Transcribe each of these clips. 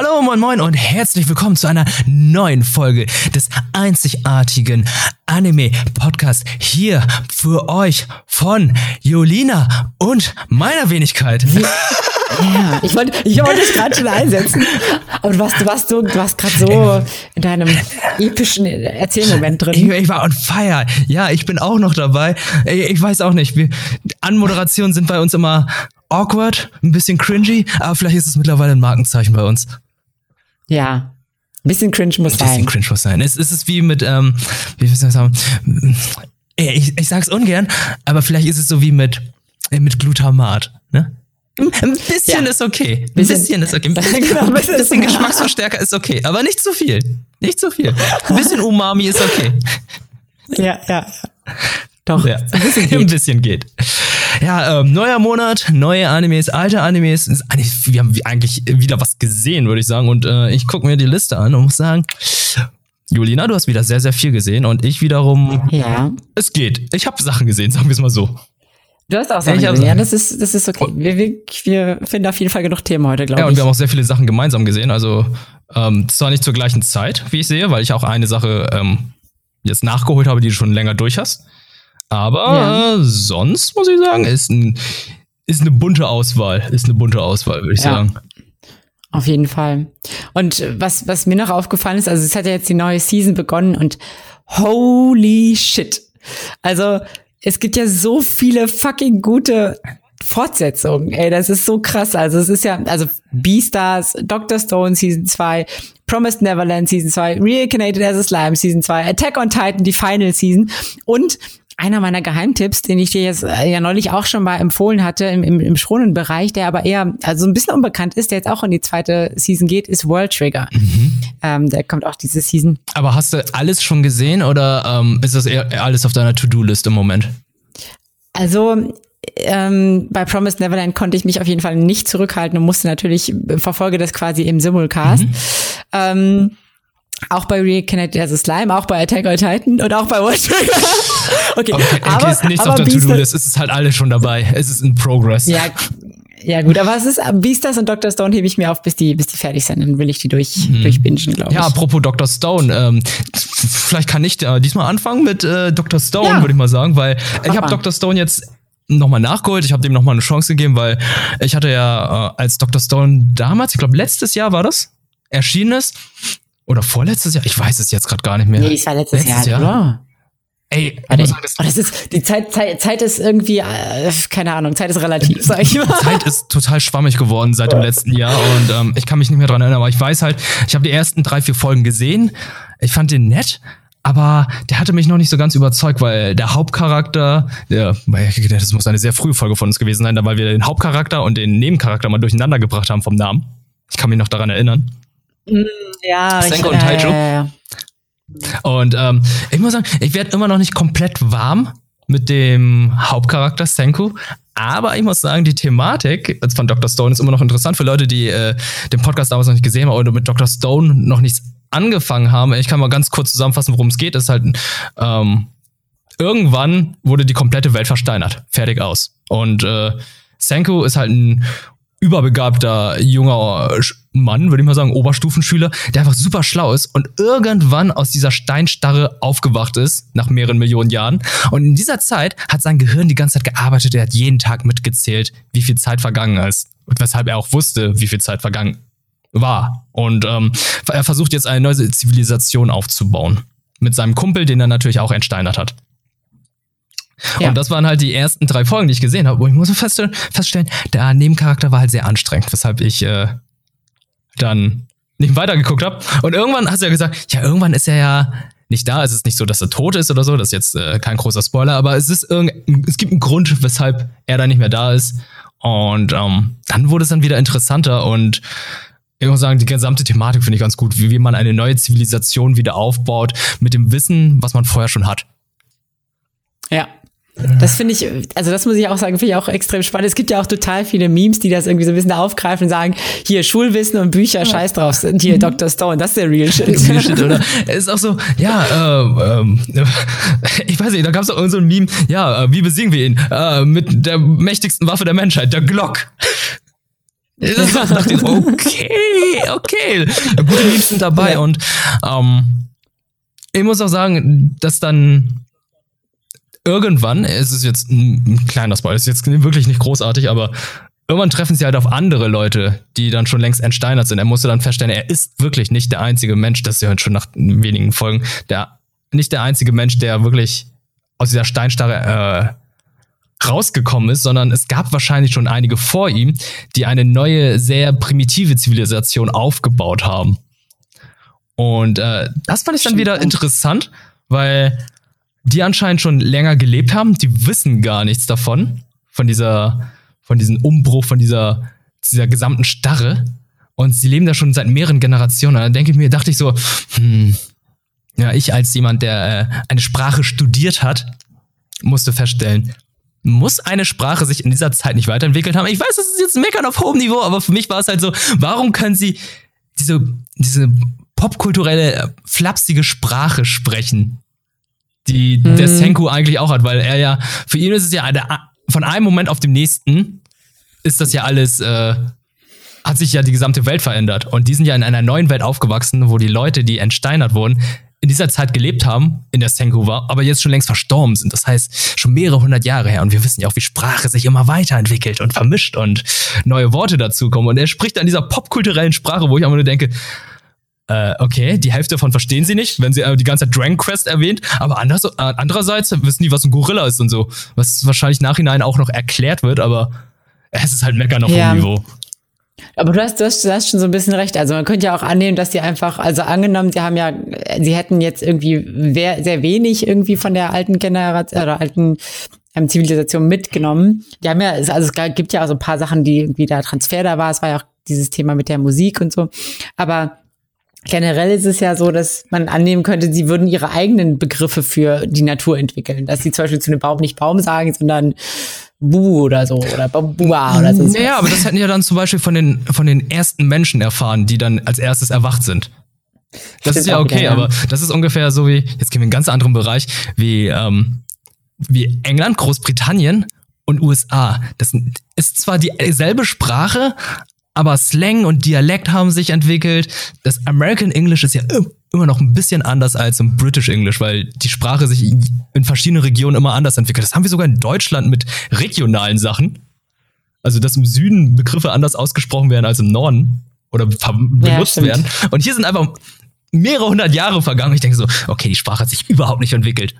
Hallo, moin, moin und herzlich willkommen zu einer neuen Folge des einzigartigen Anime-Podcasts hier für euch von Jolina und meiner Wenigkeit. Ja, ich wollte ich wollte dich gerade schon einsetzen. Aber du warst, du warst, so, du warst gerade so in deinem epischen Erzählmoment drin. Ich, ich, war on fire. Ja, ich bin auch noch dabei. Ich weiß auch nicht. Wir, Anmoderationen sind bei uns immer awkward, ein bisschen cringy, aber vielleicht ist es mittlerweile ein Markenzeichen bei uns. Ja. Ein bisschen cringe muss sein. Ein bisschen cringe muss sein. Es, es ist wie mit, ähm, wie soll ich sagen, ich, ich sag's ungern, aber vielleicht ist es so wie mit, mit Glutamat, ne? Ein bisschen ja. ist okay. Ein bisschen, bisschen ist okay. Ein bisschen, genau, ein bisschen, bisschen Geschmacksverstärker ist okay, aber nicht zu viel. Nicht zu viel. Ein bisschen Umami ist okay. Ja, ja. Doch. Ja. Ein bisschen geht. Ein bisschen geht. Ja, ähm, neuer Monat, neue Animes, alte Animes. Wir haben eigentlich wieder was gesehen, würde ich sagen. Und äh, ich gucke mir die Liste an und muss sagen, Julina, du hast wieder sehr, sehr viel gesehen und ich wiederum. Ja. Es geht. Ich habe Sachen gesehen, sagen wir es mal so. Du hast auch Sachen gesehen. Ja, das ist, das ist okay. Wir, wir, wir finden auf jeden Fall genug Themen heute, glaube ich. Ja, und wir haben auch sehr viele Sachen gemeinsam gesehen. Also ähm, zwar nicht zur gleichen Zeit, wie ich sehe, weil ich auch eine Sache ähm, jetzt nachgeholt habe, die du schon länger durch hast. Aber ja. äh, sonst muss ich sagen, ist, ein, ist eine bunte Auswahl. Ist eine bunte Auswahl, würde ich ja. sagen. Auf jeden Fall. Und was, was mir noch aufgefallen ist, also es hat ja jetzt die neue Season begonnen und holy shit. Also es gibt ja so viele fucking gute Fortsetzungen. Ey, das ist so krass. Also es ist ja, also Beastars, Doctor Stone Season 2, Promised Neverland Season 2, Reignited as a Slime Season 2, Attack on Titan, die Final Season und einer meiner Geheimtipps, den ich dir jetzt äh, ja neulich auch schon mal empfohlen hatte im, im, im Schonenbereich, der aber eher also ein bisschen unbekannt ist, der jetzt auch in die zweite Season geht, ist World Trigger. Mhm. Ähm, der kommt auch diese Season. Aber hast du alles schon gesehen oder ähm, ist das eher alles auf deiner To-Do-List im Moment? Also ähm, bei Promised Neverland konnte ich mich auf jeden Fall nicht zurückhalten und musste natürlich verfolge das quasi im Simulcast. Mhm. Ähm, auch bei Reconnected as a Slime, auch bei Attack on Titan und auch bei World Trigger. okay, okay, okay aber, ist nichts aber auf der To-Do-List. Es ist halt alles schon dabei. Es ist in Progress. Ja, ja gut, aber es ist Beastars und Dr. Stone hebe ich mir auf, bis die, bis die fertig sind. Dann will ich die durch, mhm. durchbingen, glaube ich. Ja, apropos Dr. Stone, ähm, vielleicht kann ich äh, diesmal anfangen mit äh, Dr. Stone, ja. würde ich mal sagen, weil ich habe Dr. Stone jetzt nochmal nachgeholt. Ich habe dem nochmal eine Chance gegeben, weil ich hatte ja äh, als Dr. Stone damals, ich glaube letztes Jahr war das, erschienen ist, oder vorletztes Jahr? Ich weiß es jetzt gerade gar nicht mehr. Nee, es war letztes, letztes Jahr, Jahr? Ey, Warte, sagen, das, oh, das ist die Zeit, Zeit, Zeit ist irgendwie, äh, keine Ahnung, Zeit ist relativ, sag ich mal. Zeit ist total schwammig geworden seit dem letzten Jahr und ähm, ich kann mich nicht mehr dran erinnern, aber ich weiß halt, ich habe die ersten drei, vier Folgen gesehen. Ich fand den nett, aber der hatte mich noch nicht so ganz überzeugt, weil der Hauptcharakter, der, das muss eine sehr frühe Folge von uns gewesen sein, weil wir den Hauptcharakter und den Nebencharakter mal durcheinander gebracht haben vom Namen. Ich kann mich noch daran erinnern. Mm, ja, Senko und Taijo. Ja, ja, Und ähm, ich muss sagen, ich werde immer noch nicht komplett warm mit dem Hauptcharakter Senku. Aber ich muss sagen, die Thematik von Dr. Stone ist immer noch interessant für Leute, die äh, den Podcast damals noch nicht gesehen haben oder mit Dr. Stone noch nichts angefangen haben. Ich kann mal ganz kurz zusammenfassen, worum es geht. Es ist halt ähm, irgendwann wurde die komplette Welt versteinert. Fertig aus. Und äh, Senku ist halt ein überbegabter junger Mann, würde ich mal sagen, Oberstufenschüler, der einfach super schlau ist und irgendwann aus dieser Steinstarre aufgewacht ist, nach mehreren Millionen Jahren. Und in dieser Zeit hat sein Gehirn die ganze Zeit gearbeitet, er hat jeden Tag mitgezählt, wie viel Zeit vergangen ist. Und weshalb er auch wusste, wie viel Zeit vergangen war. Und ähm, er versucht jetzt eine neue Zivilisation aufzubauen. Mit seinem Kumpel, den er natürlich auch entsteinert hat. Ja. Und das waren halt die ersten drei Folgen, die ich gesehen habe. Und ich muss feststellen, feststellen, der Nebencharakter war halt sehr anstrengend, weshalb ich äh, dann nicht weitergeguckt habe. Und irgendwann hast du ja gesagt, ja, irgendwann ist er ja nicht da. Es ist nicht so, dass er tot ist oder so. Das ist jetzt äh, kein großer Spoiler, aber es ist es gibt einen Grund, weshalb er da nicht mehr da ist. Und ähm, dann wurde es dann wieder interessanter und ich muss sagen, die gesamte Thematik finde ich ganz gut, wie, wie man eine neue Zivilisation wieder aufbaut mit dem Wissen, was man vorher schon hat. Ja, das finde ich, also das muss ich auch sagen, finde ich auch extrem spannend. Es gibt ja auch total viele Memes, die das irgendwie so ein bisschen aufgreifen und sagen, hier Schulwissen und Bücher, scheiß drauf, sind hier mhm. Dr. Stone, das ist der Real Shit. Real Shit, oder? Es ist auch so, ja, äh, ähm, ich weiß nicht, da gab es auch irgend so ein Meme, ja, äh, wie besiegen wir ihn? Äh, mit der mächtigsten Waffe der Menschheit, der Glock. Das dachte ich, okay, okay. Gute Memes sind dabei ja. und ähm, ich muss auch sagen, dass dann irgendwann, es ist jetzt ein kleiner Spoiler, es ist jetzt wirklich nicht großartig, aber irgendwann treffen sie halt auf andere Leute, die dann schon längst entsteinert sind. Er musste dann feststellen, er ist wirklich nicht der einzige Mensch, das ist ja schon nach wenigen Folgen, der nicht der einzige Mensch, der wirklich aus dieser Steinstarre äh, rausgekommen ist, sondern es gab wahrscheinlich schon einige vor ihm, die eine neue, sehr primitive Zivilisation aufgebaut haben. Und äh, das fand ich dann wieder interessant, weil die anscheinend schon länger gelebt haben, die wissen gar nichts davon, von dieser, von diesem Umbruch, von dieser, dieser gesamten Starre. Und sie leben da schon seit mehreren Generationen. Da denke ich mir, dachte ich so, hm, ja, ich als jemand, der äh, eine Sprache studiert hat, musste feststellen, muss eine Sprache sich in dieser Zeit nicht weiterentwickelt haben? Ich weiß, das ist jetzt Meckern auf hohem Niveau, aber für mich war es halt so, warum können sie diese, diese popkulturelle, flapsige Sprache sprechen? Die mhm. der Senku eigentlich auch hat, weil er ja, für ihn ist es ja eine, von einem Moment auf dem nächsten ist das ja alles, äh, hat sich ja die gesamte Welt verändert. Und die sind ja in einer neuen Welt aufgewachsen, wo die Leute, die entsteinert wurden, in dieser Zeit gelebt haben, in der Senku war, aber jetzt schon längst verstorben sind. Das heißt, schon mehrere hundert Jahre her. Und wir wissen ja auch, wie Sprache sich immer weiterentwickelt und vermischt und neue Worte dazukommen. Und er spricht an dieser popkulturellen Sprache, wo ich einfach nur denke, äh, okay, die Hälfte davon verstehen sie nicht, wenn sie äh, die ganze Zeit Dragon Quest erwähnt, aber anders, äh, andererseits wissen die, was ein Gorilla ist und so. Was wahrscheinlich nachhinein auch noch erklärt wird, aber es ist halt Meckern auf ja. hohem Niveau. Aber du hast, du, hast, du hast schon so ein bisschen recht. Also man könnte ja auch annehmen, dass die einfach, also angenommen, sie haben ja, sie hätten jetzt irgendwie sehr wenig irgendwie von der alten Generation oder alten ähm, Zivilisation mitgenommen. Die haben ja, also es gibt ja auch so ein paar Sachen, die irgendwie da Transfer da war. Es war ja auch dieses Thema mit der Musik und so. Aber generell ist es ja so, dass man annehmen könnte, sie würden ihre eigenen Begriffe für die Natur entwickeln. Dass sie zum Beispiel zu einem Baum nicht Baum sagen, sondern Bu oder so oder Bua oder so. Ja, aber das hätten ja dann zum Beispiel von den, von den ersten Menschen erfahren, die dann als erstes erwacht sind. Das Stimmt ist ja okay, wieder, aber das ist ungefähr so wie, jetzt gehen wir in einen ganz anderen Bereich, wie, ähm, wie England, Großbritannien und USA. Das ist zwar dieselbe Sprache, aber Slang und Dialekt haben sich entwickelt. Das American English ist ja immer noch ein bisschen anders als im British English, weil die Sprache sich in verschiedenen Regionen immer anders entwickelt. Das haben wir sogar in Deutschland mit regionalen Sachen. Also, dass im Süden Begriffe anders ausgesprochen werden als im Norden oder benutzt ja, werden. Und hier sind einfach mehrere hundert Jahre vergangen. Ich denke so, okay, die Sprache hat sich überhaupt nicht entwickelt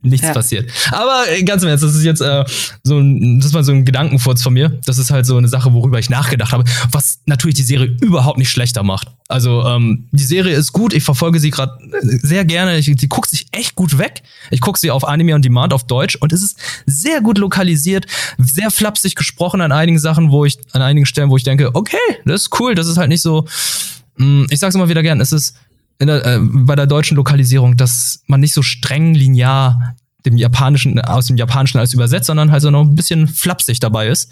nichts ja. passiert. Aber äh, ganz im Ernst, das ist jetzt äh, so ein, das war so ein Gedankenfurz von mir. Das ist halt so eine Sache, worüber ich nachgedacht habe, was natürlich die Serie überhaupt nicht schlechter macht. Also ähm, die Serie ist gut, ich verfolge sie gerade sehr gerne. Ich, die guckt sich echt gut weg. Ich gucke sie auf Anime on Demand auf Deutsch und es ist sehr gut lokalisiert, sehr flapsig gesprochen an einigen Sachen, wo ich an einigen Stellen, wo ich denke, okay, das ist cool, das ist halt nicht so. Mh, hm, ich sag's immer wieder gern, es ist der, äh, bei der deutschen Lokalisierung, dass man nicht so streng linear dem japanischen aus dem japanischen alles übersetzt, sondern halt so noch ein bisschen flapsig dabei ist.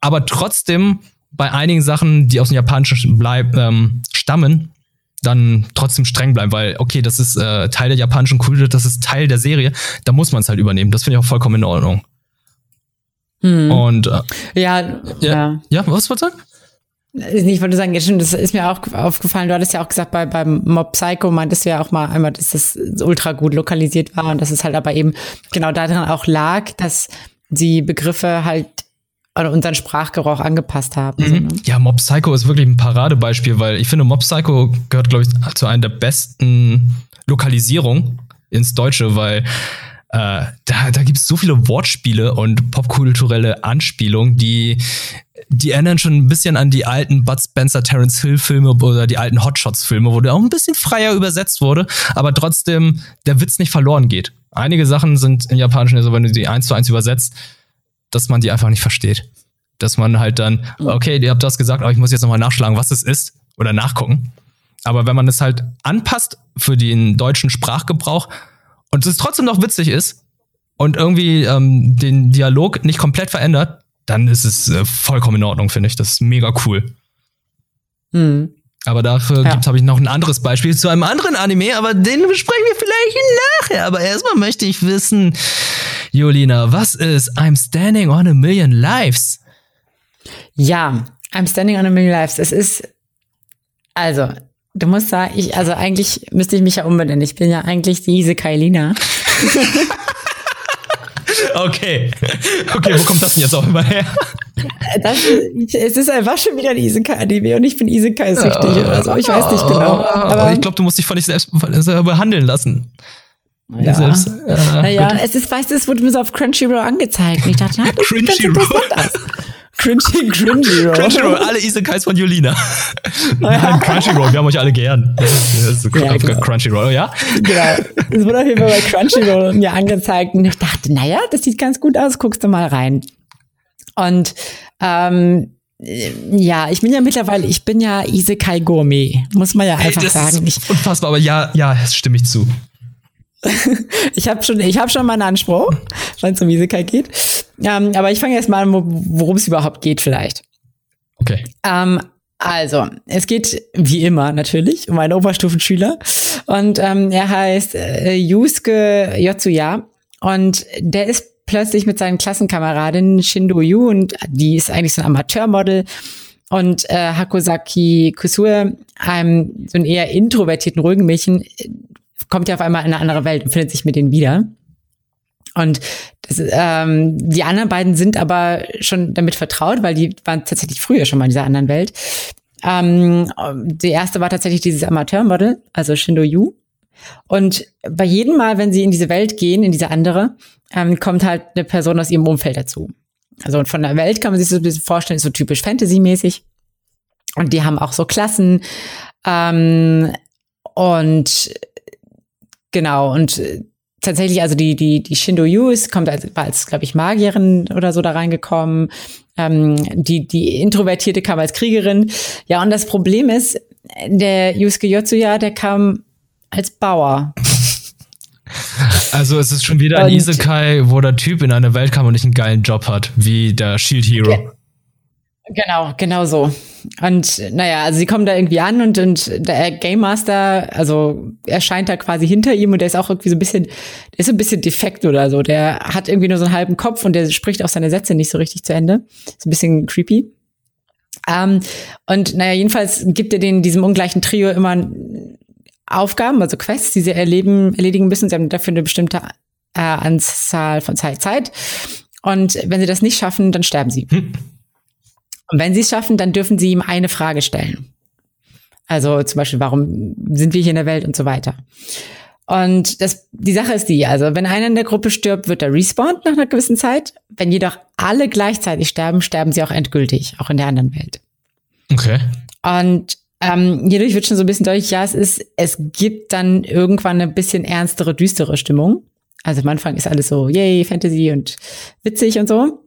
Aber trotzdem bei einigen Sachen, die aus dem japanischen bleib, ähm, stammen, dann trotzdem streng bleiben, weil okay, das ist äh, Teil der japanischen Kultur, das ist Teil der Serie, da muss man es halt übernehmen. Das finde ich auch vollkommen in Ordnung. Hm. Und äh, ja, ja, ja, ja, was du sagen? Ich wollte sagen, ja, stimmt, das ist mir auch aufgefallen. Du hattest ja auch gesagt, bei, beim Mob Psycho meintest du ja auch mal einmal, dass das ultra gut lokalisiert war und dass es halt aber eben genau daran auch lag, dass die Begriffe halt an unseren Sprachgebrauch angepasst haben. Mhm. So, ne? Ja, Mob Psycho ist wirklich ein Paradebeispiel, weil ich finde, Mob Psycho gehört, glaube ich, zu einer der besten Lokalisierungen ins Deutsche, weil äh, da, da gibt es so viele Wortspiele und popkulturelle Anspielungen, die die erinnern schon ein bisschen an die alten Bud Spencer, Terence Hill Filme oder die alten Hotshots Filme, wo der auch ein bisschen freier übersetzt wurde, aber trotzdem der Witz nicht verloren geht. Einige Sachen sind im Japanischen, also wenn du die eins zu eins übersetzt, dass man die einfach nicht versteht. Dass man halt dann, okay, ihr habt das gesagt, aber ich muss jetzt nochmal nachschlagen, was es ist oder nachgucken. Aber wenn man es halt anpasst für den deutschen Sprachgebrauch und es trotzdem noch witzig ist und irgendwie ähm, den Dialog nicht komplett verändert, dann ist es äh, vollkommen in Ordnung, finde ich. Das ist mega cool. Mhm. Aber dafür ja. habe ich noch ein anderes Beispiel zu einem anderen Anime, aber den besprechen wir vielleicht nachher. Aber erstmal möchte ich wissen, Jolina, was ist I'm Standing on a Million Lives? Ja, I'm standing on a million lives. Es ist, also, du musst sagen, ich, also eigentlich müsste ich mich ja umbenennen. Ich bin ja eigentlich die Isekai Lina. Okay. Okay, wo kommt das denn jetzt auch immer her? Das, es ist einfach schon wieder ein Isekai-Anime und ich bin Isekai-süchtig oder so. Ich weiß nicht genau. Aber ich glaube, du musst dich von dich selbst behandeln lassen. Ja. Selbst, äh, naja, es ist, weißt du, es wurde mir so auf Crunchyroll angezeigt. Und ich dachte, na, das Crunchyroll. Cringy, Crunchyroll. Crunchyroll, alle Isekais von Julina. Nein, Crunchyroll, wir haben euch alle gern. ja, genau. Crunchyroll, ja? Genau. Es wurde auf jeden Fall bei Crunchyroll mir angezeigt und ich dachte, naja, das sieht ganz gut aus, guckst du mal rein. Und ähm, ja, ich bin ja mittlerweile, ich bin ja Isekai Gourmet, muss man ja einfach hey, sagen. Ist unfassbar, aber ja, ja, das stimme ich zu. ich habe schon, ich habe schon mal einen Anspruch, wenn es um Isekai geht. Ähm, aber ich fange jetzt mal an, worum es überhaupt geht vielleicht. Okay. Ähm, also, es geht wie immer natürlich um einen Oberstufenschüler und ähm, er heißt äh, Yusuke Yotsuya und der ist plötzlich mit seinen Klassenkameradinnen Shindo Yu und die ist eigentlich so ein Amateurmodel und äh, Hakusaki Kusue, einem so einen eher introvertierten, ruhigen Mädchen, kommt ja auf einmal in eine andere Welt und findet sich mit denen wieder. Und das, ähm, die anderen beiden sind aber schon damit vertraut, weil die waren tatsächlich früher schon mal in dieser anderen Welt. Ähm, die erste war tatsächlich dieses Amateurmodel, also Shindo Yu. Und bei jedem Mal, wenn sie in diese Welt gehen, in diese andere, ähm, kommt halt eine Person aus ihrem Umfeld dazu. Also von der Welt kann man sich so ein bisschen vorstellen, ist so typisch Fantasy-mäßig. Und die haben auch so Klassen. Ähm, und genau, und tatsächlich, also die, die, die Shindo Yu ist, kommt als, war als, glaube ich, Magierin oder so da reingekommen. Ähm, die, die Introvertierte kam als Kriegerin. Ja, und das Problem ist, der Yusuke Yotsuya, der kam als Bauer. Also es ist schon wieder ein Isekai, wo der Typ in eine Welt kam und nicht einen geilen Job hat, wie der Shield Hero. Genau, genau so. Und naja, also sie kommen da irgendwie an und, und der Game Master, also erscheint da quasi hinter ihm und der ist auch irgendwie so ein bisschen, der ist so ein bisschen defekt oder so. Der hat irgendwie nur so einen halben Kopf und der spricht auch seine Sätze nicht so richtig zu Ende. Ist ein bisschen creepy. Ähm, und naja, jedenfalls gibt er den diesem ungleichen Trio immer Aufgaben, also Quests, die sie erleben, erledigen müssen. Sie haben dafür eine bestimmte äh, Anzahl von Zeit. Und wenn sie das nicht schaffen, dann sterben sie. Hm. Und wenn sie es schaffen, dann dürfen sie ihm eine Frage stellen. Also zum Beispiel, warum sind wir hier in der Welt und so weiter. Und das, die Sache ist die, also wenn einer in der Gruppe stirbt, wird er respawned nach einer gewissen Zeit. Wenn jedoch alle gleichzeitig sterben, sterben sie auch endgültig, auch in der anderen Welt. Okay. Und ähm, hierdurch wird schon so ein bisschen deutlich, ja, es ist, es gibt dann irgendwann eine bisschen ernstere, düstere Stimmung. Also am Anfang ist alles so, yay, Fantasy und witzig und so.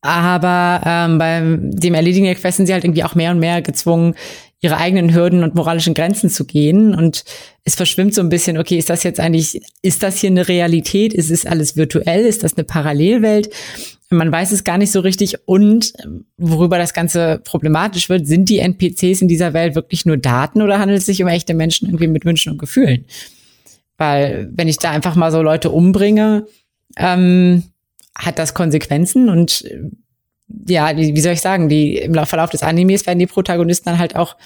Aber ähm, beim dem Erledigen der Quests sind sie halt irgendwie auch mehr und mehr gezwungen, ihre eigenen Hürden und moralischen Grenzen zu gehen. Und es verschwimmt so ein bisschen, okay, ist das jetzt eigentlich, ist das hier eine Realität? Ist es alles virtuell? Ist das eine Parallelwelt? Man weiß es gar nicht so richtig. Und worüber das Ganze problematisch wird, sind die NPCs in dieser Welt wirklich nur Daten oder handelt es sich um echte Menschen irgendwie mit Wünschen und Gefühlen? Weil wenn ich da einfach mal so Leute umbringe, ähm, hat das Konsequenzen und ja, wie soll ich sagen, die im Verlauf des Animes werden die Protagonisten dann halt auch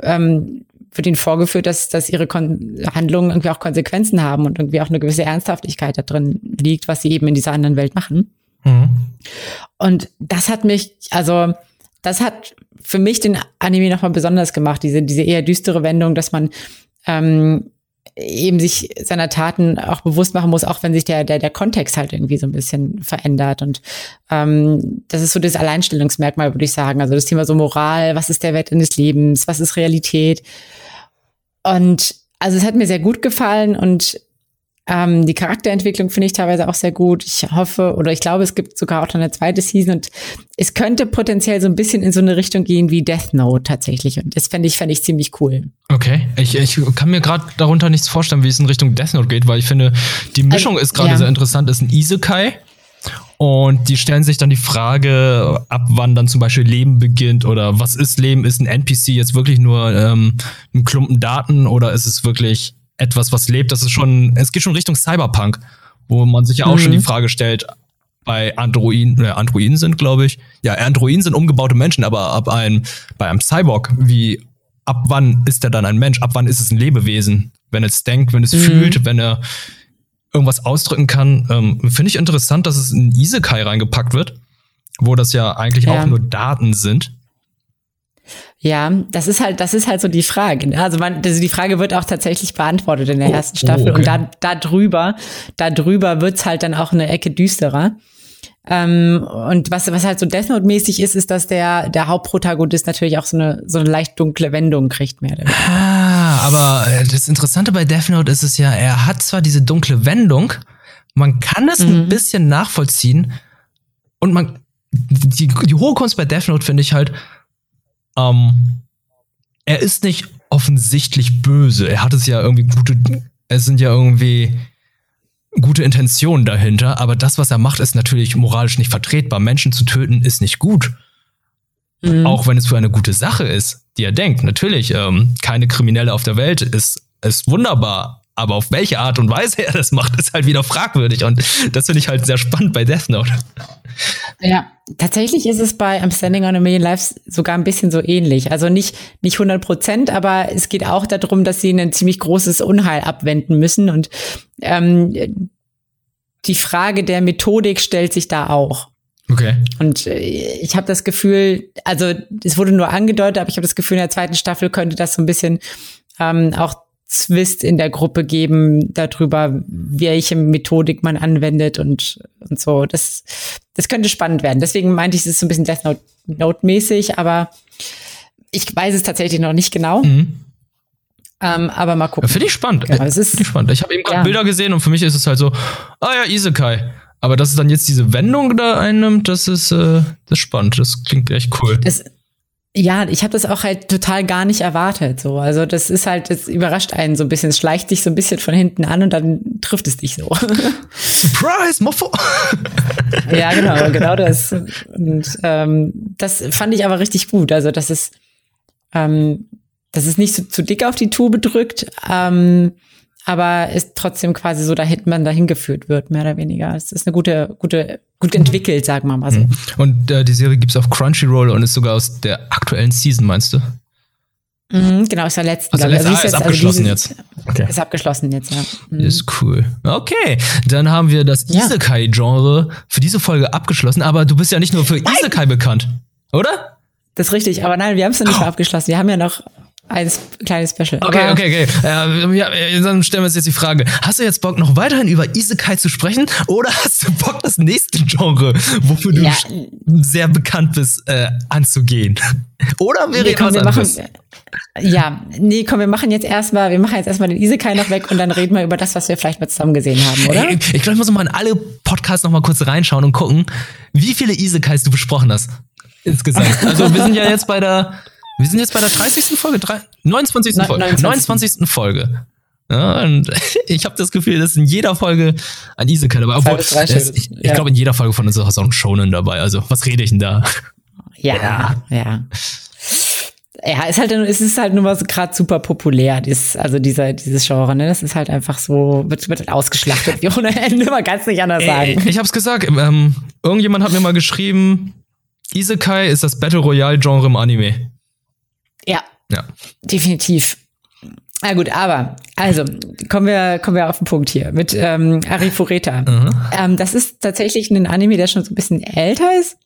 ähm, wird ihnen vorgeführt, dass, dass ihre Kon Handlungen irgendwie auch Konsequenzen haben und irgendwie auch eine gewisse Ernsthaftigkeit da drin liegt, was sie eben in dieser anderen Welt machen. Mhm. Und das hat mich, also das hat für mich den Anime nochmal besonders gemacht, diese, diese eher düstere Wendung, dass man ähm, eben sich seiner Taten auch bewusst machen muss, auch wenn sich der, der, der Kontext halt irgendwie so ein bisschen verändert. Und ähm, das ist so das Alleinstellungsmerkmal, würde ich sagen. Also das Thema so Moral, was ist der Wert eines Lebens, was ist Realität? Und also es hat mir sehr gut gefallen und ähm, die Charakterentwicklung finde ich teilweise auch sehr gut. Ich hoffe oder ich glaube, es gibt sogar auch noch eine zweite Season und es könnte potenziell so ein bisschen in so eine Richtung gehen wie Death Note tatsächlich. Und das fände ich, fände ich ziemlich cool. Okay. Ich, ich kann mir gerade darunter nichts vorstellen, wie es in Richtung Death Note geht, weil ich finde, die Mischung also, ist gerade ja. sehr interessant. Es ist ein Isekai. Und die stellen sich dann die Frage, ab wann dann zum Beispiel Leben beginnt oder was ist Leben? Ist ein NPC jetzt wirklich nur ähm, ein Klumpen Daten oder ist es wirklich etwas, was lebt. Das ist schon, es geht schon Richtung Cyberpunk, wo man sich ja auch mhm. schon die Frage stellt, bei Androiden, äh, Androiden sind, glaube ich. Ja, Androiden sind umgebaute Menschen, aber ab einem, bei einem Cyborg, wie, ab wann ist er dann ein Mensch? Ab wann ist es ein Lebewesen? Wenn es denkt, wenn es mhm. fühlt, wenn er irgendwas ausdrücken kann. Ähm, Finde ich interessant, dass es in Isekai reingepackt wird, wo das ja eigentlich ja. auch nur Daten sind. Ja, das ist halt, das ist halt so die Frage. Also man, also die Frage wird auch tatsächlich beantwortet in der oh, ersten Staffel. Oh, okay. Und da, da drüber, da drüber wird's halt dann auch eine Ecke düsterer. Ähm, und was, was halt so Death Note-mäßig ist, ist, dass der, der Hauptprotagonist natürlich auch so eine, so eine leicht dunkle Wendung kriegt, mehr oder weniger. Ah, aber äh, das Interessante bei Death Note ist es ja, er hat zwar diese dunkle Wendung, man kann es mhm. ein bisschen nachvollziehen und man, die, die hohe Kunst bei Death Note finde ich halt, ähm, er ist nicht offensichtlich böse. Er hat es ja irgendwie gute, es sind ja irgendwie gute Intentionen dahinter, aber das, was er macht, ist natürlich moralisch nicht vertretbar. Menschen zu töten ist nicht gut. Mhm. Auch wenn es für eine gute Sache ist, die er denkt. Natürlich, ähm, keine Kriminelle auf der Welt ist, ist wunderbar, aber auf welche Art und Weise er das macht, ist halt wieder fragwürdig. Und das finde ich halt sehr spannend bei Death Note. Ja, tatsächlich ist es bei I'm Standing on a Million Lives sogar ein bisschen so ähnlich. Also nicht, nicht 100 Prozent, aber es geht auch darum, dass sie ein ziemlich großes Unheil abwenden müssen. Und ähm, die Frage der Methodik stellt sich da auch. Okay. Und äh, ich habe das Gefühl, also es wurde nur angedeutet, aber ich habe das Gefühl, in der zweiten Staffel könnte das so ein bisschen ähm, auch Zwist in der Gruppe geben darüber, welche Methodik man anwendet und, und so. Das, das könnte spannend werden. Deswegen meinte ich, es ist so ein bisschen Death Note-mäßig, aber ich weiß es tatsächlich noch nicht genau. Mhm. Ähm, aber mal gucken. Finde ich spannend. Genau, es ist, spannend. Ich habe eben gerade ja. Bilder gesehen und für mich ist es halt so, ah ja, Isekai. Aber dass es dann jetzt diese Wendung da einnimmt, das ist, äh, das ist spannend. Das klingt echt cool. Das, ja, ich habe das auch halt total gar nicht erwartet. So, also das ist halt, das überrascht einen so ein bisschen, es schleicht dich so ein bisschen von hinten an und dann trifft es dich so. Surprise, Moffo! ja, genau, genau das. Und ähm, das fand ich aber richtig gut. Also das ist, ähm, das ist nicht so zu dick auf die Tube drückt. Ähm, aber ist trotzdem quasi so dahin man dahin geführt wird, mehr oder weniger. Es ist eine gute, gute, gut entwickelt, sagen wir mal so. Mhm. Und äh, die Serie gibt's auf Crunchyroll und ist sogar aus der aktuellen Season, meinst du? Mhm, genau, aus der letzten. Also, also, ah, ist, jetzt, also abgeschlossen also jetzt. Okay. Ist abgeschlossen jetzt, ja. Mhm. Ist cool. Okay, dann haben wir das ja. Isekai-Genre für diese Folge abgeschlossen, aber du bist ja nicht nur für Nein. Isekai bekannt, oder? Das ist richtig, aber nein, wir haben es noch nicht oh. abgeschlossen. Wir haben ja noch ein kleines Special. Okay, okay, okay. Äh, ja, dann stellen wir uns jetzt die Frage: Hast du jetzt Bock, noch weiterhin über Isekai zu sprechen? Oder hast du Bock, das nächste Genre, wofür du ja. sehr bekannt bist, äh, anzugehen? Oder wäre nee, komm, wir machen, Ja, nee, komm, wir machen jetzt erstmal, wir machen jetzt erstmal den Isekai noch weg und dann reden wir über das, was wir vielleicht mal zusammen gesehen haben, oder? Ich, ich glaube, ich muss mal in alle Podcasts noch mal kurz reinschauen und gucken, wie viele Isekais du besprochen hast. Insgesamt. Also wir sind ja jetzt bei der wir sind jetzt bei der 30. Folge, 29. Folge. 29. 29. Folge. Ja, und ich habe das Gefühl, dass in jeder Folge ein Isekai dabei. Obwohl, ist, ich, ich ja. glaube, in jeder Folge von uns ist auch ein Shonen dabei. Also, was rede ich denn da? Ja, ja. Ja, ja ist halt, es ist halt nur was gerade super populär, dieses, also dieser, dieses Genre, ne? Das ist halt einfach so, wird, wird halt ausgeschlachtet wie ohne Ende, man kann es nicht anders sagen. Ich hab's gesagt, ähm, irgendjemand hat mir mal geschrieben, Isekai ist das Battle Royale Genre im Anime. Ja. Ja. Definitiv. Na gut, aber also kommen wir kommen wir auf den Punkt hier mit ähm, Arifureta. Mhm. Ähm, das ist tatsächlich ein Anime, der schon so ein bisschen älter ist.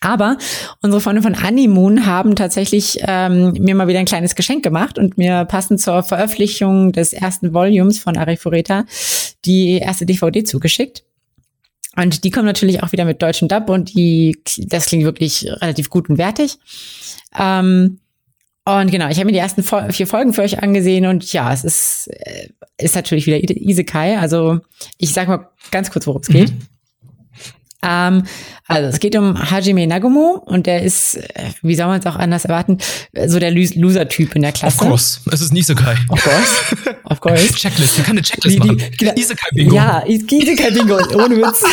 Aber unsere Freunde von Animoon haben tatsächlich ähm, mir mal wieder ein kleines Geschenk gemacht und mir passend zur Veröffentlichung des ersten Volumes von Arifureta die erste DVD zugeschickt. Und die kommen natürlich auch wieder mit deutschem Dub und die, das klingt wirklich relativ gut und wertig. Ähm, und genau, ich habe mir die ersten vier Folgen für euch angesehen und ja, es ist, äh, ist natürlich wieder Isekai. Also ich sag mal ganz kurz, worum es geht. Mhm. Ähm, also es geht um Hajime Nagumo und der ist, äh, wie soll man es auch anders erwarten, so der Loser-Typ in der Klasse. Of course, es ist ein Isekai. Of course, of course. Checklist, wir können eine Checklist die, die, machen. Genau. Isekai-Bingo. Ja, Isekai-Bingo, ohne Witz.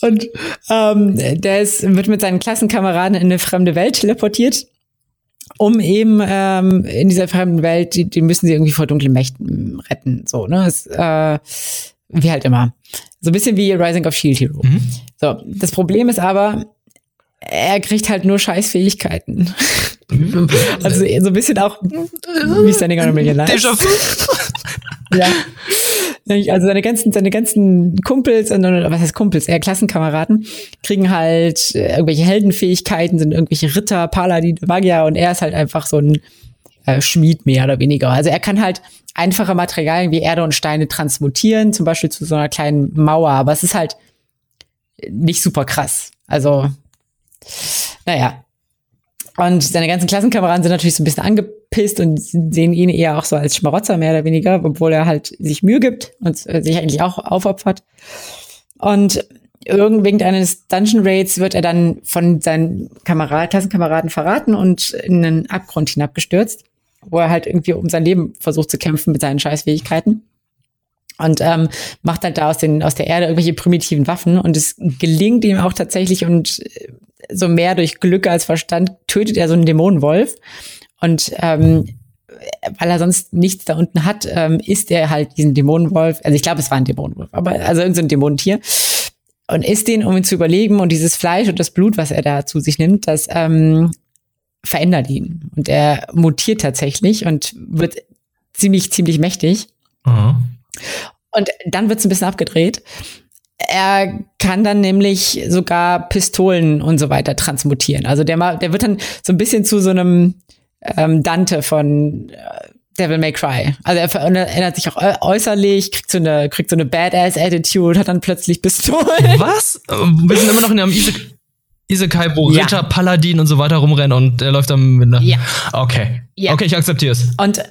Und ähm, der ist, wird mit seinen Klassenkameraden in eine fremde Welt teleportiert, um eben ähm, in dieser fremden Welt, die, die müssen sie irgendwie vor dunklen Mächten retten. So, ne? Es, äh, wie halt immer. So ein bisschen wie Rising of Shield Hero. Mhm. So, das Problem ist aber, er kriegt halt nur Scheißfähigkeiten. also so ein bisschen auch wie Standing on a Million Lives. Déjà vu. Ja. Also seine ganzen, seine ganzen Kumpels und was heißt Kumpels, eher Klassenkameraden, kriegen halt äh, irgendwelche Heldenfähigkeiten, sind irgendwelche Ritter, Paladin, Magier und er ist halt einfach so ein äh, Schmied mehr oder weniger. Also er kann halt einfache Materialien wie Erde und Steine transmutieren, zum Beispiel zu so einer kleinen Mauer, aber es ist halt nicht super krass. Also, naja. Und seine ganzen Klassenkameraden sind natürlich so ein bisschen angepisst und sehen ihn eher auch so als Schmarotzer mehr oder weniger, obwohl er halt sich Mühe gibt und äh, sich eigentlich auch aufopfert. Und irgend eines Dungeon Raids wird er dann von seinen Kamerad Klassenkameraden verraten und in einen Abgrund hinabgestürzt, wo er halt irgendwie um sein Leben versucht zu kämpfen mit seinen Scheißfähigkeiten. Und ähm, macht halt da aus, den, aus der Erde irgendwelche primitiven Waffen und es gelingt ihm auch tatsächlich und äh, so mehr durch Glück als Verstand tötet er so einen Dämonenwolf. Und ähm, weil er sonst nichts da unten hat, ähm, isst er halt diesen Dämonenwolf. Also ich glaube, es war ein Dämonenwolf, aber also irgendein so Dämonentier. Und isst den, um ihn zu überleben. Und dieses Fleisch und das Blut, was er da zu sich nimmt, das ähm, verändert ihn. Und er mutiert tatsächlich und wird ziemlich, ziemlich mächtig. Mhm. Und dann wird es ein bisschen abgedreht. Er kann dann nämlich sogar Pistolen und so weiter transmutieren. Also der, der wird dann so ein bisschen zu so einem ähm, Dante von äh, Devil May Cry. Also er verändert sich auch äu- äußerlich, kriegt so eine, kriegt so eine Badass-Attitude, hat dann plötzlich Pistolen. Was? Wir sind immer noch in einem Ise Isekai, wo Ja. Ritter, Paladin und so weiter rumrennen und der läuft dann mit einer. Ja. Okay. Ja. Okay, ich akzeptiere es. Und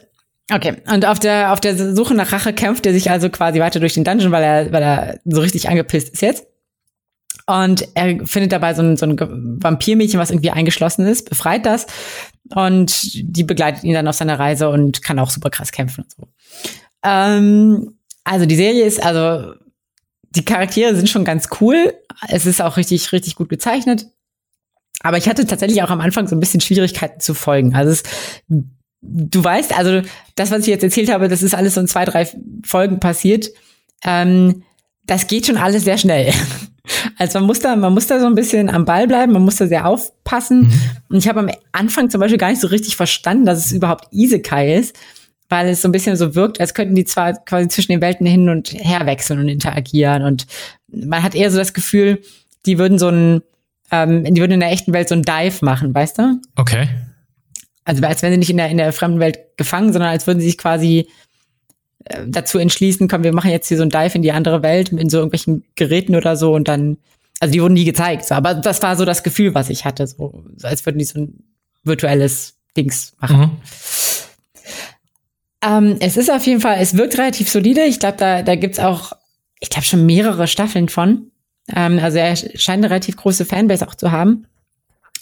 okay, und auf der auf der Suche nach Rache kämpft er sich also quasi weiter durch den Dungeon, weil er weil er so richtig angepisst ist jetzt. Und er findet dabei so ein, so ein Vampirmädchen, was irgendwie eingeschlossen ist, befreit das und die begleitet ihn dann auf seiner Reise und kann auch super krass kämpfen und so. Ähm, also die Serie ist also die Charaktere sind schon ganz cool. Es ist auch richtig richtig gut gezeichnet. Aber ich hatte tatsächlich auch am Anfang so ein bisschen Schwierigkeiten zu folgen. Also es du weißt, also das, was ich jetzt erzählt habe, das ist alles so in zwei, drei Folgen passiert. Ähm, das geht schon alles sehr schnell. Also man muss da, man muss da so ein bisschen am Ball bleiben, man muss da sehr aufpassen. Und ich habe am Anfang zum Beispiel gar nicht so richtig verstanden, dass es überhaupt Isekai ist, weil es so ein bisschen so wirkt, als könnten die zwar quasi zwischen den Welten hin und her wechseln und interagieren. Und man hat eher so das Gefühl, die würden so ein, ähm, die würden in der echten Welt so ein Dive machen, weißt du? Okay. Also als wenn sie nicht in der, in der fremden Welt gefangen, sondern als würden sie sich quasi äh, dazu entschließen, komm, wir machen jetzt hier so ein Dive in die andere Welt in so irgendwelchen Geräten oder so und dann, also die wurden nie gezeigt, so, aber das war so das Gefühl, was ich hatte, so, so als würden die so ein virtuelles Dings machen. Mhm. Ähm, es ist auf jeden Fall, es wirkt relativ solide. Ich glaube, da, da gibt's auch, ich glaube, schon mehrere Staffeln von. Ähm, also er scheint eine relativ große Fanbase auch zu haben.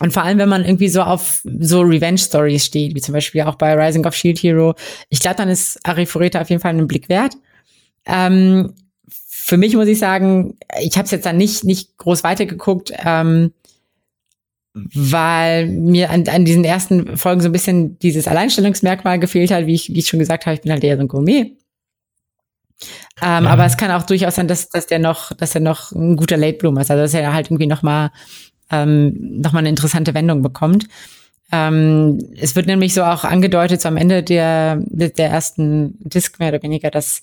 Und vor allem, wenn man irgendwie so auf so Revenge-Stories steht, wie zum Beispiel auch bei Rising of Shield Hero, ich glaube, dann ist Arifureta auf jeden Fall einen Blick wert. Ähm, für mich muss ich sagen, ich habe es jetzt dann nicht, nicht groß weitergeguckt, ähm, weil mir an, an diesen ersten Folgen so ein bisschen dieses Alleinstellungsmerkmal gefehlt hat, wie ich, wie ich schon gesagt habe, ich bin halt eher so ein Gourmet. Ähm, Ja. Aber es kann auch durchaus sein, dass, dass der noch, dass er noch ein guter Late Bloomer ist, also dass er halt irgendwie noch mal ähm, noch mal eine interessante Wendung bekommt. Ähm, es wird nämlich so auch angedeutet, so am Ende der, der ersten Disc mehr oder weniger, dass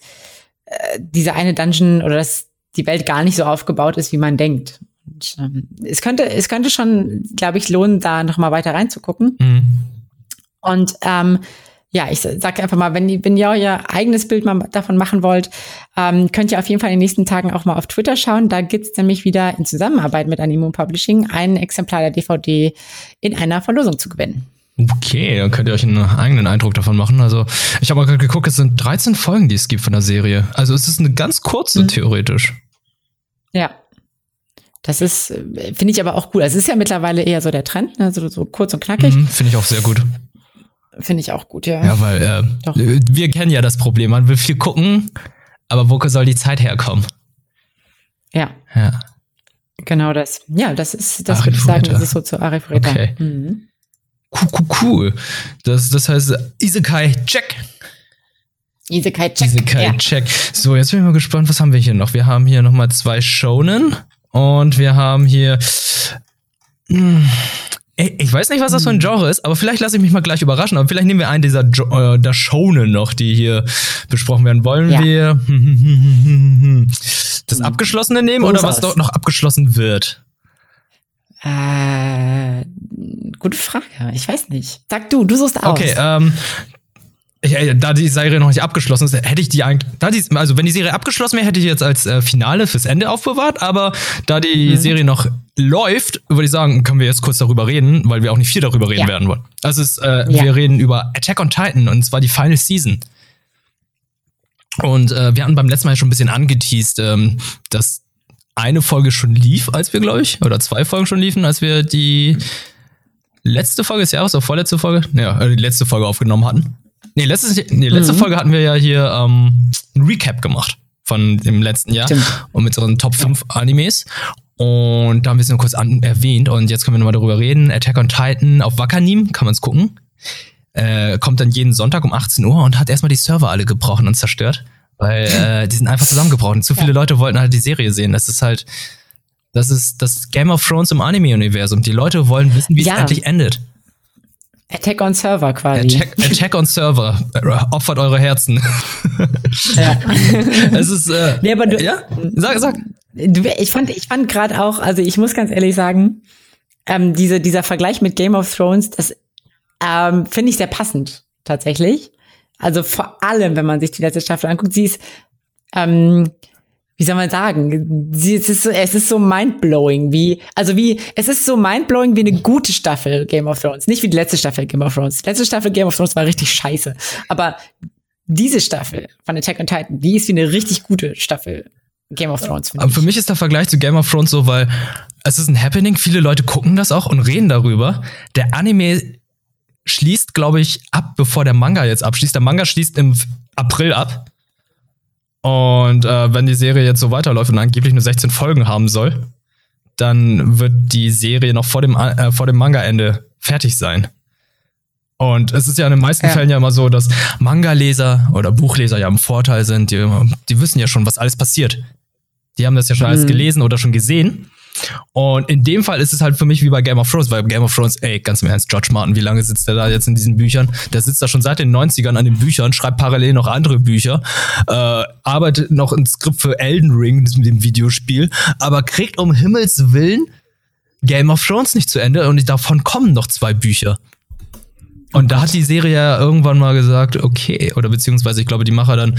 äh, diese eine Dungeon oder dass die Welt gar nicht so aufgebaut ist, wie man denkt. Und, ähm, es könnte, es könnte schon, glaube ich, lohnen, da noch mal weiter reinzugucken. Mhm. Und ähm, ja, ich sage einfach mal, wenn, ihr- wenn ihr euer eigenes Bild mal davon machen wollt, ähm, könnt ihr auf jeden Fall in den nächsten Tagen auch mal auf Twitter schauen. Da gibt's nämlich wieder in Zusammenarbeit mit Animo Publishing ein Exemplar der DVD in einer Verlosung zu gewinnen. Okay, dann könnt ihr euch einen eigenen Eindruck davon machen. Also, ich habe mal gerade geguckt, es sind 13 Folgen, die es gibt von der Serie. Also, es ist eine ganz kurze, Mhm. theoretisch. Ja. Das ist, äh, finde ich aber auch cool. Also Es ist ja mittlerweile eher so der Trend, ne? so, so kurz und knackig. Mhm, Finde ich auch sehr gut. Finde ich auch gut, ja. Ja, weil äh, Doch. wir kennen ja das Problem. Man will viel gucken, aber wo soll die Zeit herkommen? Ja, Ja. genau das. Ja, das ist, das würde ich sagen, das ist so zu Arifureta. Okay. Mhm. Cool, cool, cool. Das, das heißt, Isekai, check. Isekai Check. Isekai ja. Check. So, jetzt bin ich mal gespannt, was haben wir hier noch? Wir haben hier nochmal zwei Shonen und wir haben hier. Hm, ich weiß nicht, was das für ein Genre ist, aber vielleicht lasse ich mich mal gleich überraschen. Aber vielleicht nehmen wir einen dieser jo äh, der Shonen noch, die hier besprochen werden. Wollen Ja. wir das Abgeschlossene nehmen oder was dort noch abgeschlossen wird? Äh, gute Frage. Ich weiß nicht. Sag du, du suchst aus. Okay, ähm. Äh, da die Serie noch nicht abgeschlossen ist, hätte ich die eigentlich, da die, also wenn die Serie abgeschlossen wäre, hätte ich jetzt als äh, Finale fürs Ende aufbewahrt, aber da die Mhm. Serie noch läuft, würde ich sagen, können wir jetzt kurz darüber reden, weil wir auch nicht viel darüber reden Ja. werden wollen. Also es ist, äh, Ja. wir reden über Attack on Titan und zwar die Final Season. Und äh, wir hatten beim letzten Mal schon ein bisschen angeteased, ähm, dass eine Folge schon lief, als wir, glaube ich, oder zwei Folgen schon liefen, als wir die letzte Folge des Jahres oder vorletzte Folge, ja, äh, die letzte Folge aufgenommen hatten. Nee, letztes, nee, letzte Mhm. Folge hatten wir ja hier ähm, ein Recap gemacht von dem letzten Jahr Stimmt. und mit unseren Top 5 Animes. Und da haben wir es nur kurz an, erwähnt und jetzt können wir nochmal darüber reden. Attack on Titan auf Wakanim, kann man es gucken. Äh, kommt dann jeden Sonntag um 18 Uhr und hat erstmal die Server alle gebrochen und zerstört. Weil äh, die sind einfach zusammengebrochen. Zu viele Leute wollten halt die Serie sehen. Das ist halt, das ist das Game of Thrones im Anime-Universum. Die Leute wollen wissen, wie es Ja. endlich endet. Attack on Server quasi. Attack, Attack on Server. Opfert eure Herzen. Ja. es ist, äh, Nee, aber du- ja? Sag, sag. Du, ich fand, ich fand gerade auch, also ich muss ganz ehrlich sagen, ähm, diese, dieser Vergleich mit Game of Thrones, das ähm, finde ich sehr passend tatsächlich. Also vor allem, wenn man sich die letzte Staffel anguckt, sie ist, ähm, wie soll man sagen, es ist so, es ist so mindblowing, wie, also wie, es ist so mindblowing wie eine gute Staffel Game of Thrones, nicht wie die letzte Staffel Game of Thrones. Die letzte Staffel Game of Thrones war richtig scheiße, aber diese Staffel von Attack on Titan, die ist wie eine richtig gute Staffel Game of Thrones. Aber für mich ist der Vergleich zu Game of Thrones so, weil es ist ein Happening, viele Leute gucken das auch und reden darüber. Der Anime schließt, glaube ich, ab, bevor der Manga jetzt abschließt. Der Manga schließt im April ab. Und äh, wenn die Serie jetzt so weiterläuft und angeblich nur 16 Folgen haben soll, dann wird die Serie noch vor dem, äh, vor dem Manga-Ende fertig sein. Und es ist ja in den meisten Ja. Fällen ja immer so, dass Manga-Leser oder Buchleser ja im Vorteil sind. Die, die wissen ja schon, was alles passiert. Die haben das ja schon alles Mhm. gelesen oder schon gesehen. Und in dem Fall ist es halt für mich wie bei Game of Thrones, weil Game of Thrones, ey, ganz im Ernst, George Martin, wie lange sitzt der da jetzt in diesen Büchern? Der sitzt da schon seit den 90ern an den Büchern, schreibt parallel noch andere Bücher, äh, arbeitet noch ein Skript für Elden Ring, dem Videospiel, aber kriegt um Himmels Willen Game of Thrones nicht zu Ende und davon kommen noch zwei Bücher. Und da hat die Serie ja irgendwann mal gesagt, okay, oder beziehungsweise ich glaube, die Macher dann,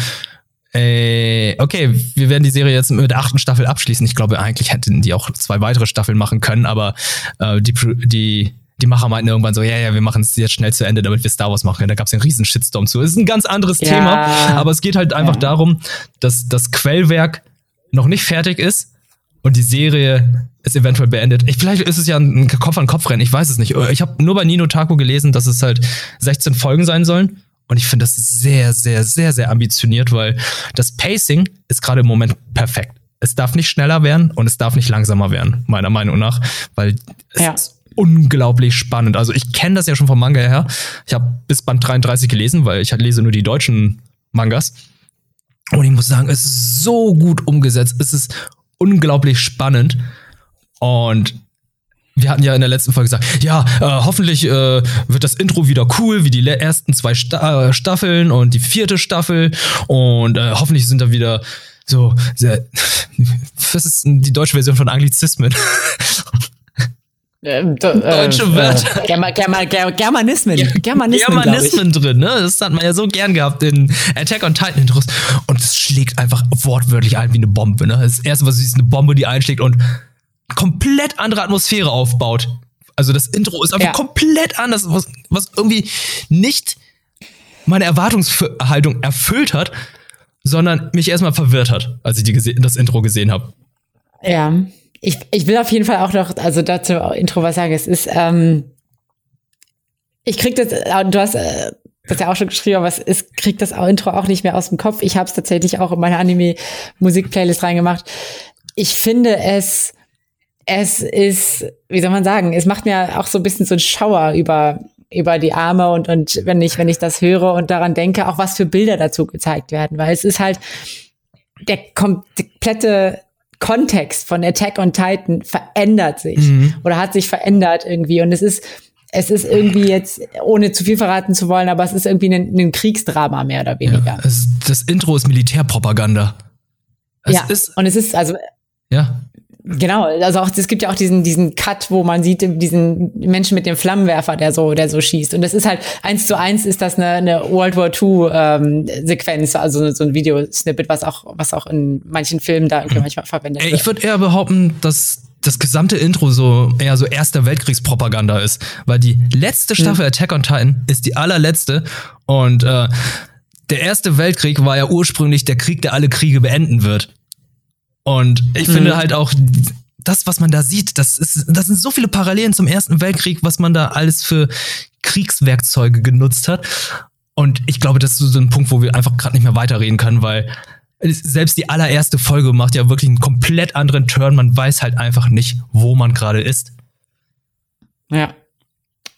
äh, okay, wir werden die Serie jetzt mit der achten Staffel abschließen. Ich glaube, eigentlich hätten die auch zwei weitere Staffeln machen können, aber äh, die, die, die Macher meinten irgendwann so, ja, ja, wir machen es jetzt schnell zu Ende, damit wir Star Wars machen können. Da gab es einen riesen Shitstorm zu. Es ist ein ganz anderes Ja. Thema, aber es geht halt einfach Ja. darum, dass das Quellwerk noch nicht fertig ist und die Serie ist eventuell beendet. Ich, vielleicht ist es ja ein Kopf-an-Kopf-Rennen, ich weiß es nicht. Ich habe nur bei Nino Taco gelesen, dass es halt 16 Folgen sein sollen. Und ich finde das sehr, sehr, sehr, sehr ambitioniert, weil das Pacing ist gerade im Moment perfekt. Es darf nicht schneller werden und es darf nicht langsamer werden, meiner Meinung nach, weil es Ja. ist unglaublich spannend. Also ich kenne das ja schon vom Manga her. Ich habe bis Band 33 gelesen, weil ich halt lese nur die deutschen Mangas. Und ich muss sagen, es ist so gut umgesetzt. Es ist unglaublich spannend. Und wir hatten ja in der letzten Folge gesagt, ja, äh, hoffentlich äh, wird das Intro wieder cool, wie die ersten zwei Sta äh, Staffeln und die vierte Staffel. Und äh, hoffentlich sind da wieder so sehr. Was ist die deutsche Version von Anglizismen? Ähm, do- Deutsche Wörter. Äh, Germa, Germa, Ger Germanismen. Germanismen. Germanismen drin, ne? Das hat man ja so gern gehabt in Attack on Titan Intros. Und es schlägt einfach wortwörtlich ein wie eine Bombe, ne? Das erste, was siehst, ist eine Bombe, die einschlägt und komplett andere Atmosphäre aufbaut. Also das Intro ist einfach Ja. komplett anders, was, was irgendwie nicht meine Erwartungshaltung erfüllt hat, sondern mich erstmal verwirrt hat, als ich die das Intro gesehen habe. Ja. Ich, ich will auf jeden Fall auch noch, also dazu Intro was sagen. Es ist, ähm, ich krieg das, äh, du hast äh, das ja auch schon geschrieben, aber es ist, krieg das Intro auch nicht mehr aus dem Kopf. Ich habe es tatsächlich auch in meine Anime-Musik-Playlist reingemacht. Ich finde es, es ist, wie soll man sagen, es macht mir auch so ein bisschen so einen Schauer über über die Arme und, und wenn ich, wenn ich das höre und daran denke, auch was für Bilder dazu gezeigt werden, weil es ist halt der komplette Kontext von Attack on Titan verändert sich mhm. oder hat sich verändert irgendwie und es ist es ist irgendwie jetzt, ohne zu viel verraten zu wollen, aber es ist irgendwie ein, ein Kriegsdrama mehr oder weniger. Ja, es, das Intro ist Militärpropaganda. Es ja, ist, und es ist also. Ja. Genau, also auch es gibt ja auch diesen diesen Cut, wo man sieht diesen Menschen mit dem Flammenwerfer, der so der so schießt und das ist halt eins zu eins ist das eine, eine World War II ähm, Sequenz, also so ein Videosnippet, was auch was auch in manchen Filmen da irgendwie manchmal verwendet wird. Ich würde eher behaupten, dass das gesamte Intro so eher so Erster Weltkriegspropaganda ist, weil die letzte Staffel mhm. Attack on Titan ist die allerletzte und äh, der Erste Weltkrieg war ja ursprünglich der Krieg, der alle Kriege beenden wird. Und ich mhm. finde halt auch, das, was man da sieht, das, ist, das sind so viele Parallelen zum Ersten Weltkrieg, was man da alles für Kriegswerkzeuge genutzt hat. Und ich glaube, das ist so ein Punkt, wo wir einfach gerade nicht mehr weiterreden können, weil selbst die allererste Folge macht ja wirklich einen komplett anderen Turn. Man weiß halt einfach nicht, wo man gerade ist. Ja.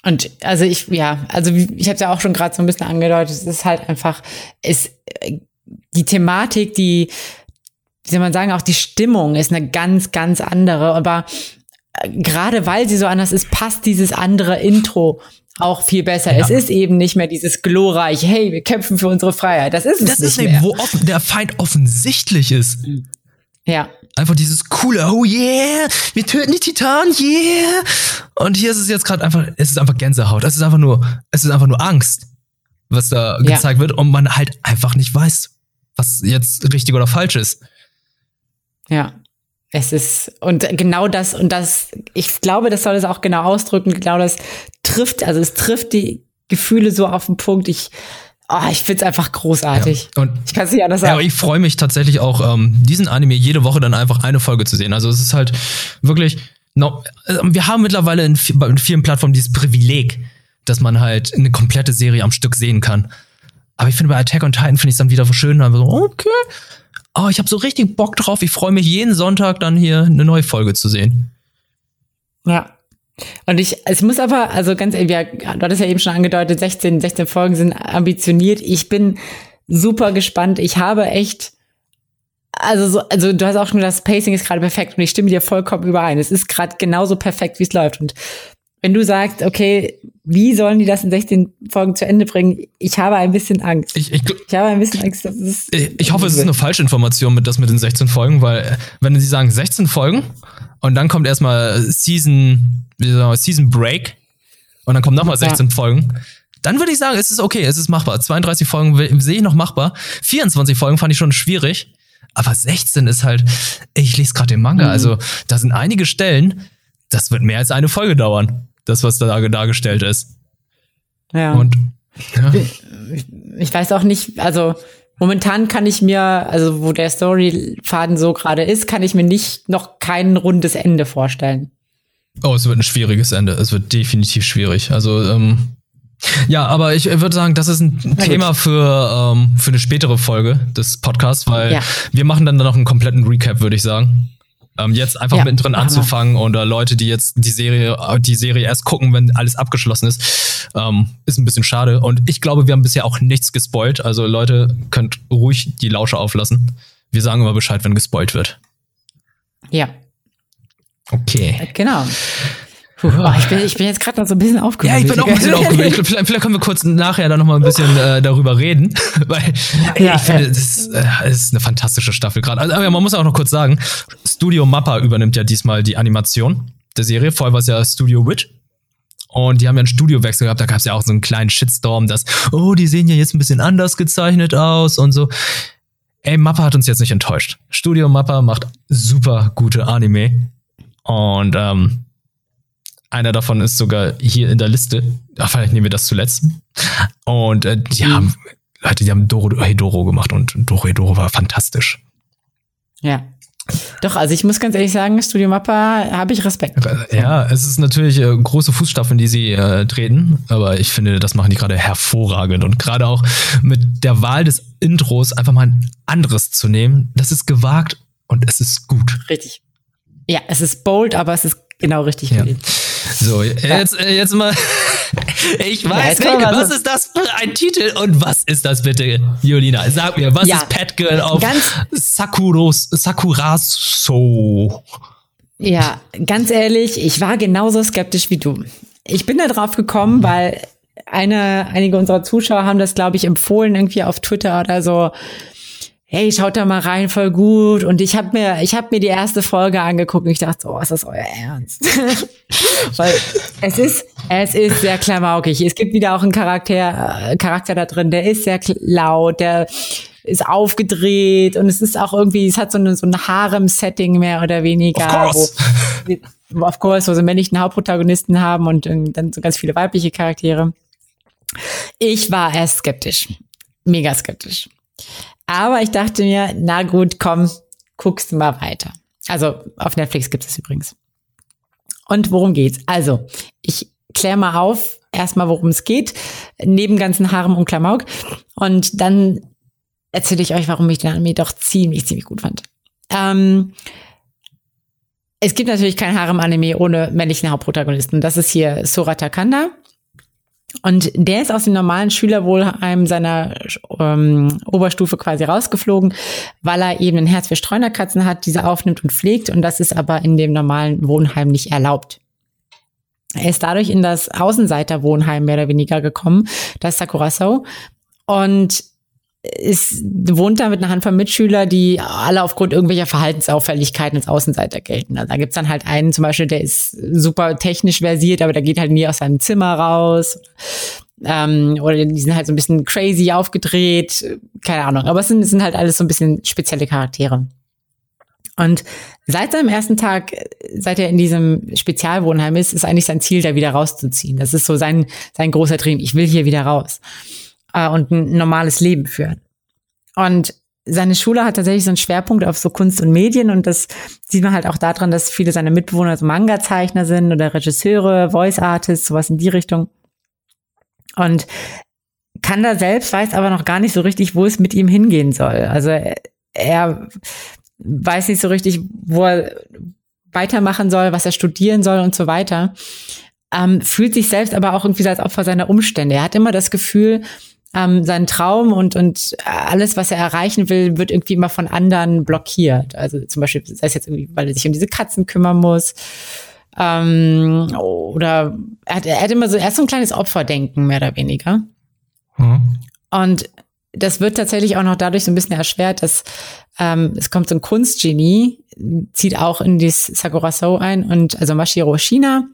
Und also ich, ja, also ich habe ja auch schon gerade so ein bisschen angedeutet, es ist halt einfach, ist die Thematik, die wie soll man sagen, auch die Stimmung ist eine ganz, ganz andere. Aber äh, gerade weil sie so anders ist, passt dieses andere Intro auch viel besser. Ja. Es ist eben nicht mehr dieses glorreiche, hey, wir kämpfen für unsere Freiheit. Das ist es das nicht ist mehr. Eben, wo offen, der Feind offensichtlich ist. Ja. Einfach dieses coole, oh yeah, wir töten die Titanen, yeah. Und hier ist es jetzt gerade einfach, es ist einfach Gänsehaut. Es ist einfach nur, es ist einfach nur Angst, was da ja. gezeigt wird und man halt einfach nicht weiß, was jetzt richtig oder falsch ist. Ja. Es ist, und genau das, und das, ich glaube, das soll es auch genau ausdrücken, genau das trifft, also es trifft die Gefühle so auf den Punkt. Ich, oh, ich find's einfach großartig. Ja, und ich kann es nicht anders sagen. Ja, ich freue mich tatsächlich auch, ähm, diesen Anime jede Woche dann einfach eine Folge zu sehen. Also es ist halt wirklich, no, also wir haben mittlerweile in, in vielen Plattformen dieses Privileg, dass man halt eine komplette Serie am Stück sehen kann. Aber ich finde bei Attack on Titan finde ich es dann wieder schön, dann so, okay, oh, ich habe so richtig Bock drauf. Ich freue mich jeden Sonntag dann hier eine neue Folge zu sehen. Ja. Und ich, es muss aber, also ganz ehrlich, du hattest ja eben schon angedeutet, 16, 16 Folgen sind ambitioniert. Ich bin super gespannt. Ich habe echt, also so, also du hast auch schon gesagt, das Pacing ist gerade perfekt und ich stimme dir vollkommen überein. Es ist gerade genauso perfekt, wie es läuft. Und wenn du sagst, okay, wie sollen die das in 16 Folgen zu Ende bringen? Ich habe ein bisschen Angst. Ich, ich, ich habe ein bisschen Angst. Dass es ich hoffe, es ist eine falsche Information mit das mit den 16 Folgen, weil wenn sie sagen 16 Folgen und dann kommt erstmal Season, wie sagen wir, Season Break und dann kommen nochmal 16 ja. Folgen, dann würde ich sagen, es ist okay, es ist machbar. 32 Folgen sehe ich noch machbar. 24 Folgen fand ich schon schwierig. Aber 16 ist halt, ich lese gerade den Manga, mhm. also da sind einige Stellen, das wird mehr als eine Folge dauern das, was da dargestellt ist. Ja. Und ja. Ich, ich weiß auch nicht, also momentan kann ich mir, also wo der Storyfaden so gerade ist, kann ich mir nicht noch kein rundes Ende vorstellen. Oh, es wird ein schwieriges Ende. Es wird definitiv schwierig. Also, ähm, ja, aber ich würde sagen, das ist ein Na Thema gut. für, ähm, für eine spätere Folge des Podcasts, weil ja. wir machen dann noch einen kompletten Recap, würde ich sagen. Ähm, jetzt einfach ja, mittendrin anzufangen oder Leute, die jetzt die Serie, die Serie erst gucken, wenn alles abgeschlossen ist, ähm, ist ein bisschen schade. Und ich glaube, wir haben bisher auch nichts gespoilt. Also Leute, könnt ruhig die Lausche auflassen. Wir sagen immer Bescheid, wenn gespoilt wird. Ja. Okay. Genau. Oh, ich, bin, ich bin jetzt gerade noch so ein bisschen aufgeregt. Ja, ich bin auch ein bisschen aufgeregt. Vielleicht, vielleicht können wir kurz nachher dann noch mal ein bisschen äh, darüber reden, weil ja, ich finde, das äh, ist eine fantastische Staffel gerade. Also, man muss auch noch kurz sagen, Studio Mappa übernimmt ja diesmal die Animation der Serie. Vorher war es ja Studio Wit. Und die haben ja einen Studiowechsel gehabt, da gab es ja auch so einen kleinen Shitstorm, dass, oh, die sehen ja jetzt ein bisschen anders gezeichnet aus und so. Ey, Mappa hat uns jetzt nicht enttäuscht. Studio Mappa macht super gute Anime. Und ähm, einer davon ist sogar hier in der Liste. Ach, vielleicht nehmen wir das zuletzt. Und äh, die mhm. haben, Leute, die haben Doro Hedoro gemacht und Doro Hedoro war fantastisch. Ja. Doch, also ich muss ganz ehrlich sagen, Studio Mappa habe ich Respekt. Ja, es ist natürlich äh, große Fußstapfen, die sie äh, treten, aber ich finde, das machen die gerade hervorragend und gerade auch mit der Wahl des Intros einfach mal ein anderes zu nehmen, das ist gewagt und es ist gut. Richtig. Ja, es ist bold, aber es ist genau richtig ja. So, jetzt, äh, jetzt mal Ich weiß ja, nicht, was ist das für ein Titel und was ist das bitte, Julina? Sag mir, was ja, ist Pet Girl auf Sakuros, Sakuraso? Ja, ganz ehrlich, ich war genauso skeptisch wie du. Ich bin da drauf gekommen, weil eine, einige unserer Zuschauer haben das, glaube ich, empfohlen, irgendwie auf Twitter oder so. Hey, schaut da mal rein, voll gut. Und ich habe mir, ich habe mir die erste Folge angeguckt und ich dachte, oh, ist das euer Ernst? Weil es ist, es ist sehr klamaukig. Es gibt wieder auch einen Charakter, äh, Charakter da drin, der ist sehr laut, der ist aufgedreht und es ist auch irgendwie, es hat so, eine, so ein Harem-Setting mehr oder weniger. Of course. Wo, of course, wo männlichen Hauptprotagonisten haben und dann so ganz viele weibliche Charaktere. Ich war erst skeptisch. Mega skeptisch. Aber ich dachte mir, na gut, komm, guckst mal weiter. Also auf Netflix gibt es übrigens. Und worum geht's? Also, ich kläre mal auf, erstmal worum es geht, neben ganzen Haaren und Klamauk. Und dann erzähle ich euch, warum ich den Anime doch ziemlich, ziemlich gut fand. Ähm, es gibt natürlich kein Harem-Anime ohne männlichen Hauptprotagonisten. Das ist hier Sora Takanda. Und der ist aus dem normalen Schülerwohlheim seiner ähm, Oberstufe quasi rausgeflogen, weil er eben ein Herz für Streunerkatzen hat, diese aufnimmt und pflegt. Und das ist aber in dem normalen Wohnheim nicht erlaubt. Er ist dadurch in das Außenseiterwohnheim mehr oder weniger gekommen, das Sakurasou. Und ist, wohnt da mit einer Handvoll Mitschüler, die alle aufgrund irgendwelcher Verhaltensauffälligkeiten als Außenseiter gelten. Also da gibt's dann halt einen zum Beispiel, der ist super technisch versiert, aber der geht halt nie aus seinem Zimmer raus. Ähm, oder die sind halt so ein bisschen crazy aufgedreht, keine Ahnung. Aber es sind, es sind halt alles so ein bisschen spezielle Charaktere. Und seit seinem ersten Tag, seit er in diesem Spezialwohnheim ist, ist eigentlich sein Ziel, da wieder rauszuziehen. Das ist so sein, sein großer Dream. Ich will hier wieder raus äh, und ein normales Leben führen. Und seine Schule hat tatsächlich so einen Schwerpunkt auf so Kunst und Medien und das sieht man halt auch daran, dass viele seiner Mitbewohner so Manga-Zeichner sind oder Regisseure, Voice-Artists, sowas in die Richtung. Und Kanda selbst weiß aber noch gar nicht so richtig, wo es mit ihm hingehen soll. Also er weiß nicht so richtig, wo er weitermachen soll, was er studieren soll und so weiter. Ähm, fühlt sich selbst aber auch irgendwie als Opfer seiner Umstände. Er hat immer das Gefühl, ähm, sein Traum und, und alles, was er erreichen will, wird irgendwie immer von anderen blockiert. Also zum Beispiel, sei es jetzt irgendwie, weil er sich um diese Katzen kümmern muss. Ähm, oder er hat, er hat immer so, er ist so ein kleines Opferdenken, mehr oder weniger. Mhm. Und das wird tatsächlich auch noch dadurch so ein bisschen erschwert, dass ähm, es kommt so ein Kunstgenie, zieht auch in dieses Sakura So ein und also Mashiro Shina.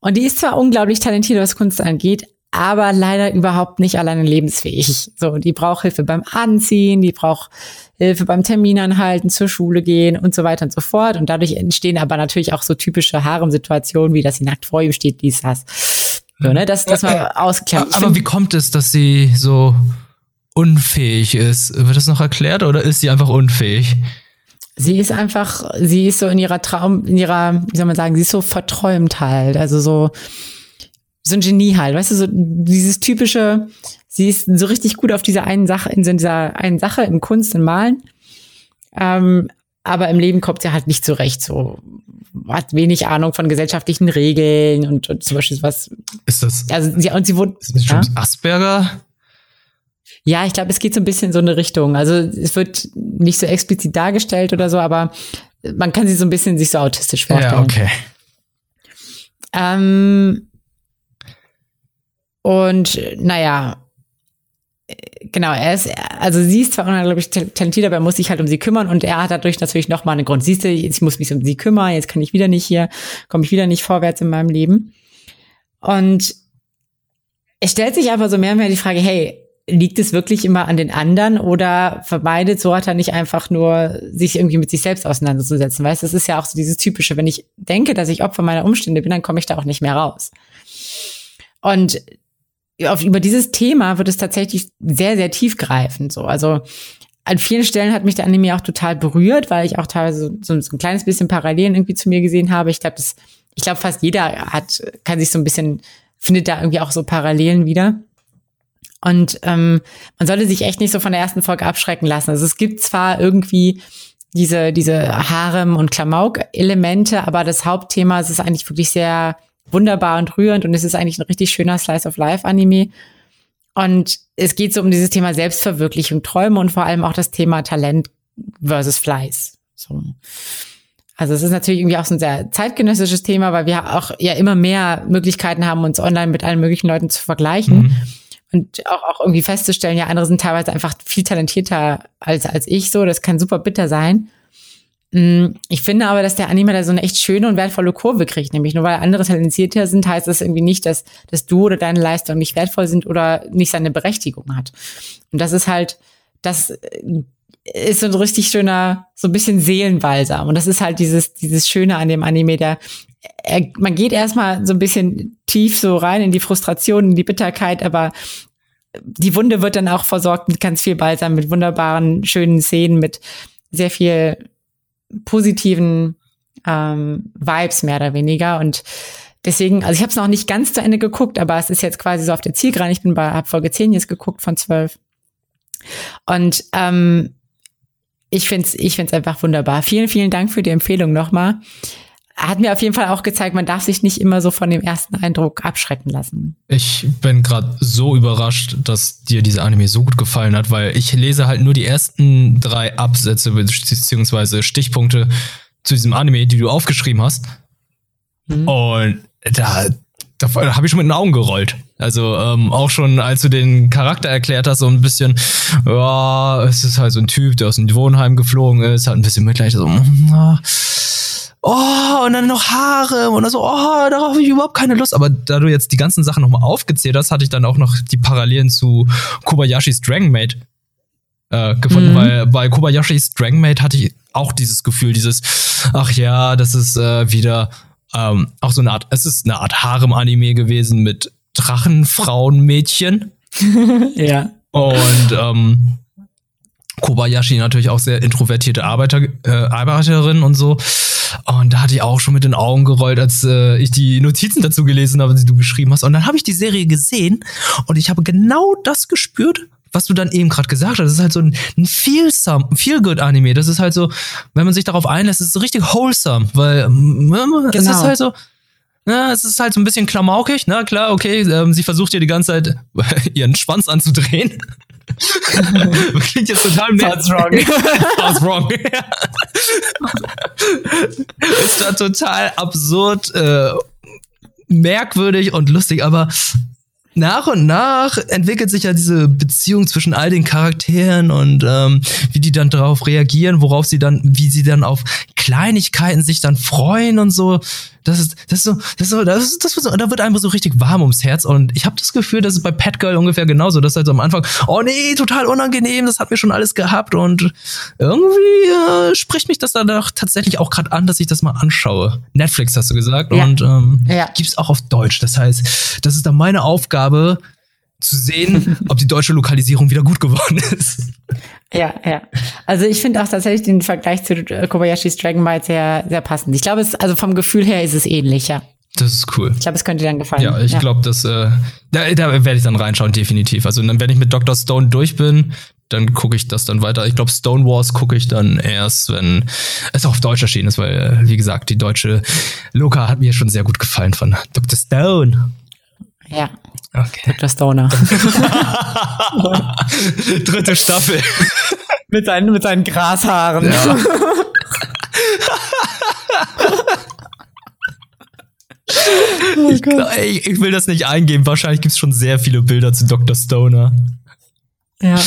Und die ist zwar unglaublich talentiert, was Kunst angeht, aber leider überhaupt nicht alleine lebensfähig. So, die braucht Hilfe beim Anziehen, die braucht Hilfe beim Termin anhalten, zur Schule gehen und so weiter und so fort. Und dadurch entstehen aber natürlich auch so typische Harem-Situationen, wie dass sie nackt vor ihm steht, dies, das. So, ne, das, das mal ausgeklärt. Aber wie kommt es, dass sie so unfähig ist? Wird das noch erklärt oder ist sie einfach unfähig? Sie ist einfach, sie ist so in ihrer Traum, in ihrer, wie soll man sagen, sie ist so verträumt halt. Also so, so ein Genie halt, weißt du, so dieses typische, sie ist so richtig gut auf dieser einen Sache, in so dieser einen Sache, in Kunst und Malen. Ähm, aber im Leben kommt sie halt nicht zurecht, so hat wenig Ahnung von gesellschaftlichen Regeln und, und zum Beispiel was. Ist das? Also sie und sie wurde. Ist das ja? Asperger? Ja, ich glaube, es geht so ein bisschen in so eine Richtung. Also es wird nicht so explizit dargestellt oder so, aber man kann sie so ein bisschen sich so autistisch vorstellen. Ja, okay. Ähm, und naja, genau, er ist, also sie ist zwar unglaublich talentiert, aber er muss sich halt um sie kümmern und er hat dadurch natürlich nochmal einen Grund. Siehst du, ich muss mich um sie kümmern, jetzt kann ich wieder nicht hier, komme ich wieder nicht vorwärts in meinem Leben. Und es stellt sich einfach so mehr und mehr die Frage, hey, liegt es wirklich immer an den anderen oder vermeidet Sorata nicht einfach nur, sich irgendwie mit sich selbst auseinanderzusetzen? Weißt, das ist ja auch so dieses typische, wenn ich denke, dass ich Opfer meiner Umstände bin, dann komme ich da auch nicht mehr raus. Und auf, über dieses Thema wird es tatsächlich sehr, sehr tiefgreifend so. Also an vielen Stellen hat mich der Anime auch total berührt, weil ich auch teilweise so, so ein kleines bisschen Parallelen irgendwie zu mir gesehen habe. Ich glaube, ich glaube, fast jeder hat, kann sich so ein bisschen, findet da irgendwie auch so Parallelen wieder. Und ähm, man sollte sich echt nicht so von der ersten Folge abschrecken lassen. Also es gibt zwar irgendwie diese, diese Harem- und Klamauk-Elemente, aber das Hauptthema es ist eigentlich wirklich sehr wunderbar und rührend und es ist eigentlich ein richtig schöner Slice of Life Anime. Und es geht so um dieses Thema Selbstverwirklichung, Träume und vor allem auch das Thema Talent versus Fleiß. So. Also es ist natürlich irgendwie auch so ein sehr zeitgenössisches Thema, weil wir auch ja immer mehr Möglichkeiten haben, uns online mit allen möglichen Leuten zu vergleichen. Mhm. Und auch, auch irgendwie festzustellen, ja, andere sind teilweise einfach viel talentierter als, als ich so. Das kann super bitter sein. Mm, ich finde aber, dass der Anime da so eine echt schöne und wertvolle Kurve kriegt. Nämlich nur weil andere talentierter sind, heißt das irgendwie nicht, dass, dass du oder deine Leistungen nicht wertvoll sind oder nicht seine Berechtigung hat. Und das ist halt, das äh, ist so ein richtig schöner, so ein bisschen Seelenbalsam. Und das ist halt dieses, dieses Schöne an dem Anime, der, er, man geht erstmal so ein bisschen tief so rein in die Frustration, in die Bitterkeit, aber die Wunde wird dann auch versorgt mit ganz viel Balsam, mit wunderbaren, schönen Szenen, mit sehr viel positiven ähm, Vibes mehr oder weniger. Und deswegen, also ich habe es noch nicht ganz zu Ende geguckt, aber es ist jetzt quasi so auf der Zielgerade. Ich bin bei hab Folge 10 jetzt geguckt von 12. Und ähm, ich finde es ich find's einfach wunderbar. Vielen, vielen Dank für die Empfehlung nochmal. Hat mir auf jeden Fall auch gezeigt, man darf sich nicht immer so von dem ersten Eindruck abschrecken lassen. Ich bin gerade so überrascht, dass dir diese Anime so gut gefallen hat, weil ich lese halt nur die ersten drei Absätze beziehungsweise Stichpunkte zu diesem Anime, die du aufgeschrieben hast. Mhm. Und da, da habe ich schon mit den Augen gerollt. Also ähm, auch schon, als du den Charakter erklärt hast, so ein bisschen, ja, es ist halt so ein Typ, der aus dem Wohnheim geflogen ist, hat ein bisschen Mitleid, so, na, oh, und dann noch Haare und dann so, oh, darauf habe ich überhaupt keine Lust. Aber da du jetzt die ganzen Sachen nochmal aufgezählt hast, hatte ich dann auch noch die Parallelen zu Kobayashis Dragon Maid äh, gefunden, mhm. weil bei Kobayashis Dragon Maid hatte ich auch dieses Gefühl, dieses, ach ja, das ist äh, wieder ähm, auch so eine Art, es ist eine Art Harem-Anime gewesen mit Drachenfrauenmädchen. ja. Und ähm, Kobayashi natürlich auch sehr introvertierte Arbeiter, äh, Arbeiterin und so. Und da hatte ich auch schon mit den Augen gerollt, als äh, ich die Notizen dazu gelesen habe, die du geschrieben hast. Und dann habe ich die Serie gesehen und ich habe genau das gespürt, was du dann eben gerade gesagt hast. Das ist halt so ein, ein Feel-Some, Feel-Good-Anime. Das ist halt so, wenn man sich darauf einlässt, ist es so richtig wholesome, weil genau. es ist genau. halt so, ja, es ist halt so ein bisschen klamaukig, na klar, okay, ähm, sie versucht ja die ganze Zeit ihren Schwanz anzudrehen. Klingt jetzt total Sounds wrong. Sounds wrong. ist da total absurd, äh, merkwürdig und lustig, aber nach und nach entwickelt sich ja diese Beziehung zwischen all den Charakteren und ähm, wie die dann darauf reagieren, worauf sie dann, wie sie dann auf Kleinigkeiten sich dann freuen und so. Das ist, das ist so, das ist so, das ist, das ist so, da wird einfach so richtig warm ums Herz. Und ich habe das Gefühl, das ist bei Pet Girl ungefähr genauso. Das ist halt so am Anfang, oh nee, total unangenehm, das hat mir schon alles gehabt. Und irgendwie äh, spricht mich das dann doch tatsächlich auch gerade an, dass ich das mal anschaue. Netflix hast du gesagt. Ja. Und ähm, ja. gibt's auch auf Deutsch. Das heißt, das ist dann meine Aufgabe, zu sehen, ob die deutsche Lokalisierung wieder gut geworden ist. Ja, ja. Also ich finde auch tatsächlich den Vergleich zu Kobayashis Dragon Bite sehr, sehr passend. Ich glaube, es, also vom Gefühl her ist es ähnlicher. Das ist cool. Ich glaube, es könnte dir dann gefallen. Ja, ich ja. glaube, das, äh, da, da werde ich dann reinschauen, definitiv. Also dann, wenn ich mit Dr. Stone durch bin, dann gucke ich das dann weiter. Ich glaube, Stone Wars gucke ich dann erst, wenn es auf Deutsch erschienen ist, weil, äh, wie gesagt, die deutsche Loka hat mir schon sehr gut gefallen von Dr. Stone. Ja. Okay. Dr. Stoner. Dritte Staffel. mit, seinen, mit seinen Grashaaren. Ja. oh ich, ich, ich, will das nicht eingeben. Wahrscheinlich gibt es schon sehr viele Bilder zu Dr. Stoner. Ja,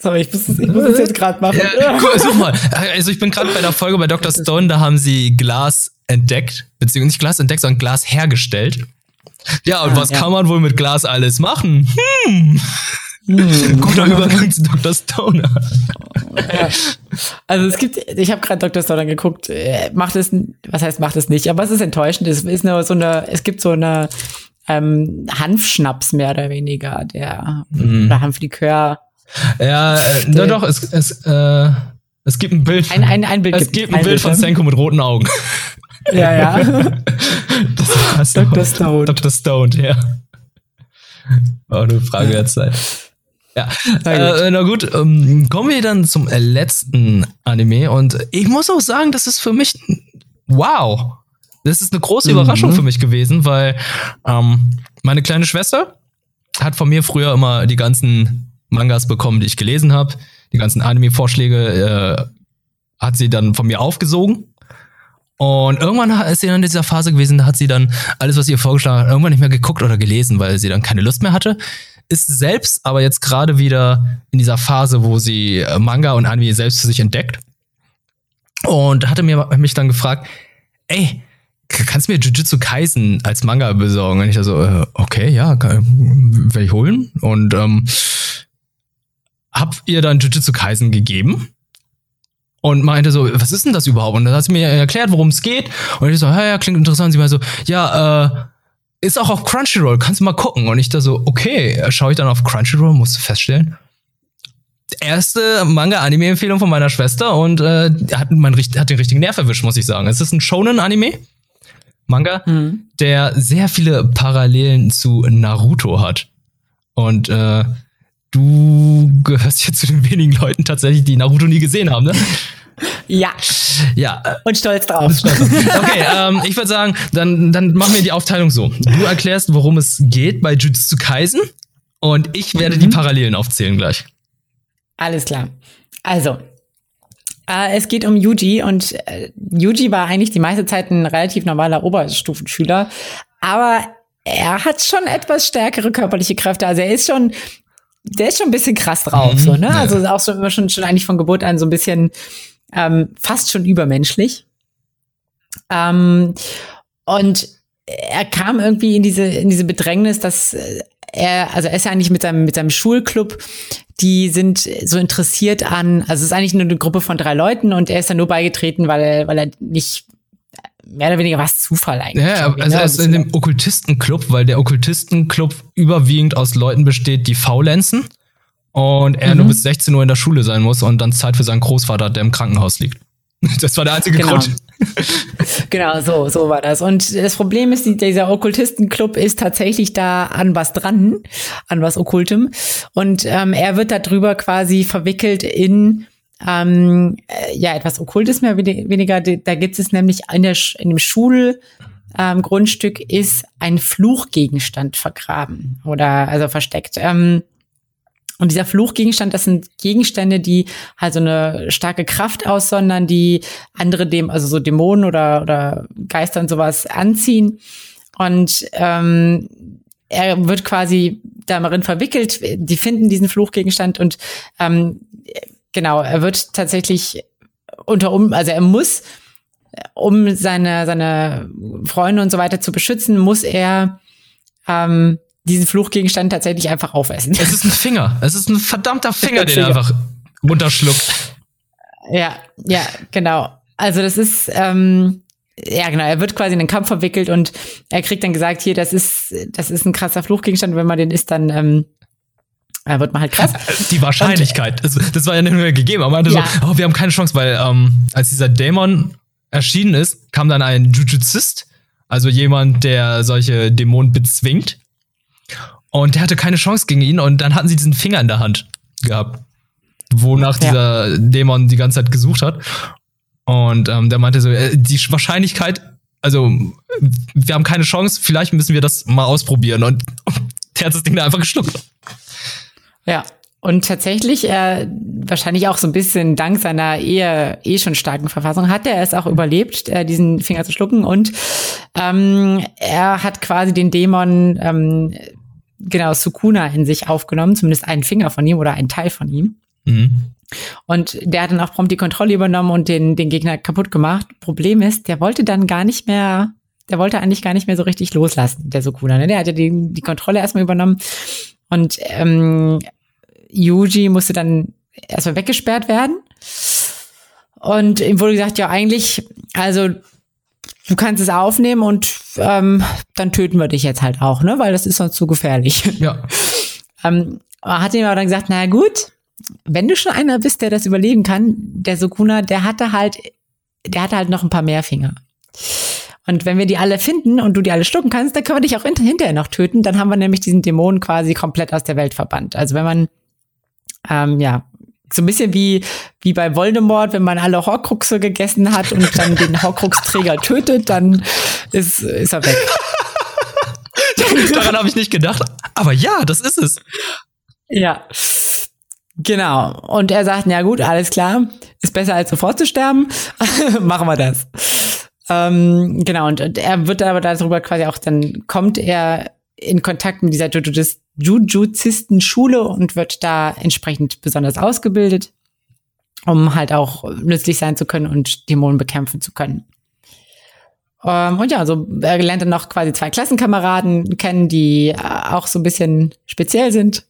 sorry, ich muss, ich muss das jetzt gerade machen. Ja, guck, such mal. Also ich bin gerade bei der Folge bei Dr. Stone, da haben sie Glas entdeckt, beziehungsweise nicht Glas entdeckt, sondern Glas hergestellt. Ja, und ah, was ja. kann man wohl mit Glas alles machen? Hm. Hm. Guter Übergang zu Dr. Stoner. Ja. Also es gibt, ich habe gerade Dr. Stoner geguckt, äh, macht es, was heißt macht es nicht, aber es ist enttäuschend. Es ist nur so eine, es gibt so eine ähm, Hanfschnaps mehr oder weniger, der mhm. oder Hanflikör. Ja, äh, nur doch, es, es, äh, es gibt ein Bild. Ein, ein, ein Bild. Es gibt ein, ein Bild, Bild von Senko mit roten Augen. Ja, ja. Das Dr. Stone. Dr. Stone, ja. War eine Frage der Zeit. Ja, na gut, äh, na gut ähm, kommen wir dann zum letzten Anime und ich muss auch sagen, das ist für mich wow. Das ist eine große Überraschung Mhm. für mich gewesen, weil ähm, meine kleine Schwester hat von mir früher immer die ganzen Mangas bekommen, die ich gelesen habe. Die ganzen Anime-Vorschläge äh, hat sie dann von mir aufgesogen. Und irgendwann ist sie dann in dieser Phase gewesen, da hat sie dann alles, was ihr vorgeschlagen hat, irgendwann nicht mehr geguckt oder gelesen, weil sie dann keine Lust mehr hatte. Ist selbst aber jetzt gerade wieder in dieser Phase, wo sie äh, Manga und Anime selbst für sich entdeckt. Und hatte mir, mich dann gefragt, ey, kannst du mir Jujutsu Kaisen als Manga besorgen? Und ich so, äh, okay, ja, kann- werde ich holen. Und ähm, hab ihr dann Jujutsu Kaisen gegeben und meinte so, was ist denn das überhaupt? Und dann hat sie mir erklärt, worum es geht. Und ich so, ja, ja, klingt interessant. Sie meinte so, ja, äh, ist auch auf Crunchyroll, kannst du mal gucken. Und ich da so, okay, schaue ich dann auf Crunchyroll, musste feststellen. Erste Manga-Anime-Empfehlung von meiner Schwester und äh, hat, mein, hat den richtigen Nerv erwischt, muss ich sagen. Es ist ein Shonen-Anime, Manga, Mhm. der sehr viele Parallelen zu Naruto hat. Und äh, du gehörst jetzt zu den wenigen Leuten tatsächlich, die Naruto nie gesehen haben, ne? Ja, Ja, äh, und stolz drauf. okay, ähm, ich würde sagen, dann, dann machen wir die Aufteilung so. Du erklärst, worum es geht bei Jujutsu Kaisen und ich werde die Parallelen aufzählen gleich. Alles klar. Also, äh, es geht um Yuji und äh, Yuji war eigentlich die meiste Zeit ein relativ normaler Oberstufenschüler, aber er hat schon etwas stärkere körperliche Kräfte. Also er ist schon, der ist schon ein bisschen krass drauf, Mhm, so, ne? ja. Also auch so immer schon, schon eigentlich von Geburt an so ein bisschen ähm, fast schon übermenschlich. Ähm, und er kam irgendwie in diese, in diese Bedrängnis, dass äh, er, also er ist ja eigentlich mit seinem, mit seinem Schulclub, die sind so interessiert an, also es ist eigentlich nur eine Gruppe von drei Leuten und er ist da nur beigetreten, weil er, weil er nicht, mehr oder weniger was Zufall eigentlich. Ja, also ne? er ist in dem Okkultistenclub, weil der Okkultistenclub überwiegend aus Leuten besteht, die faulenzen und er Mhm. nur bis 16 Uhr in der Schule sein muss und dann Zeit für seinen Großvater der im Krankenhaus liegt. Das war der einzige Genau. Grund. Genau, so, so war das. Und das Problem ist, die- dieser Okkultistenclub ist tatsächlich da an was dran, an was Okkultem. Und ähm, er wird darüber quasi verwickelt in ähm, äh, ja etwas Okkultes mehr weniger. Da gibt es nämlich in, der, in dem Schul ähm, ist ein Fluchgegenstand vergraben oder also versteckt. Ähm, und dieser Fluchgegenstand, das sind Gegenstände, die halt so eine starke Kraft aussondern, die andere dem, also so Dämonen oder, oder Geister und sowas anziehen. Und ähm, er wird quasi darin verwickelt. Die finden diesen Fluchgegenstand und ähm, genau, er wird tatsächlich unter um, also er muss, um seine, seine Freunde und so weiter zu beschützen, muss er ähm, diesen Fluchgegenstand tatsächlich einfach aufessen. Es ist ein Finger. Es ist ein verdammter Finger, ein den er einfach runterschluckt. Ja, ja, genau. Also das ist, ähm, ja genau, er wird quasi in den Kampf verwickelt und er kriegt dann gesagt, hier, das ist, das ist ein krasser Fluchgegenstand, wenn man den isst, dann ähm, äh, wird man halt krass. Die Wahrscheinlichkeit. Das, das war ja nicht mehr gegeben. Er meinte Ja. so, oh, wir haben keine Chance, weil ähm, als dieser Dämon erschienen ist, kam dann ein Jujuzist, also jemand, der solche Dämonen bezwingt. Und der hatte keine Chance gegen ihn und dann hatten sie diesen Finger in der Hand gehabt, wonach Ja. dieser Dämon die ganze Zeit gesucht hat. Und ähm, der meinte so, äh, die Wahrscheinlichkeit, also wir haben keine Chance, vielleicht müssen wir das mal ausprobieren. Und der hat das Ding da einfach geschluckt. Ja. Und tatsächlich, äh, wahrscheinlich auch so ein bisschen dank seiner eher eh schon starken Verfassung, hat er es auch überlebt, äh, diesen Finger zu schlucken. Und ähm, er hat quasi den Dämon, ähm, genau, Sukuna in sich aufgenommen, zumindest einen Finger von ihm oder einen Teil von ihm. Mhm. Und der hat dann auch prompt die Kontrolle übernommen und den, den Gegner kaputt gemacht. Problem ist, der wollte dann gar nicht mehr, der wollte eigentlich gar nicht mehr so richtig loslassen, der Sukuna. Ne? Der hat ja die, die Kontrolle erstmal übernommen. Und ähm, Yuji musste dann erstmal weggesperrt werden. Und ihm wurde gesagt, ja, eigentlich, also du kannst es aufnehmen und ähm, dann töten wir dich jetzt halt auch, ne? Weil das ist sonst zu gefährlich. Ja. Ähm, hat ihm aber dann gesagt, na gut, wenn du schon einer bist, der das überleben kann, der Sukuna, der hatte halt, der hatte halt noch ein paar mehr Finger. Und wenn wir die alle finden und du die alle schlucken kannst, dann können wir dich auch hint- hinterher noch töten. Dann haben wir nämlich diesen Dämonen quasi komplett aus der Welt verbannt. Also wenn man, ähm, ja, So ein bisschen wie, wie bei Voldemort, wenn man alle Horcruxe gegessen hat und dann den Horcrux-Träger tötet, dann ist, ist er weg. Daran habe ich nicht gedacht. Aber ja, das ist es. Ja. Genau. Und er sagt, ja gut, alles klar, ist besser als sofort zu sterben. Machen wir das. Ähm, genau, und, und er wird aber darüber quasi auch, dann kommt er in Kontakt mit dieser Jujuzisten-Schule und wird da entsprechend besonders ausgebildet, um halt auch nützlich sein zu können und Dämonen bekämpfen zu können. Ähm, und ja, also er lernt dann noch quasi zwei Klassenkameraden kennen, die äh, auch so ein bisschen speziell sind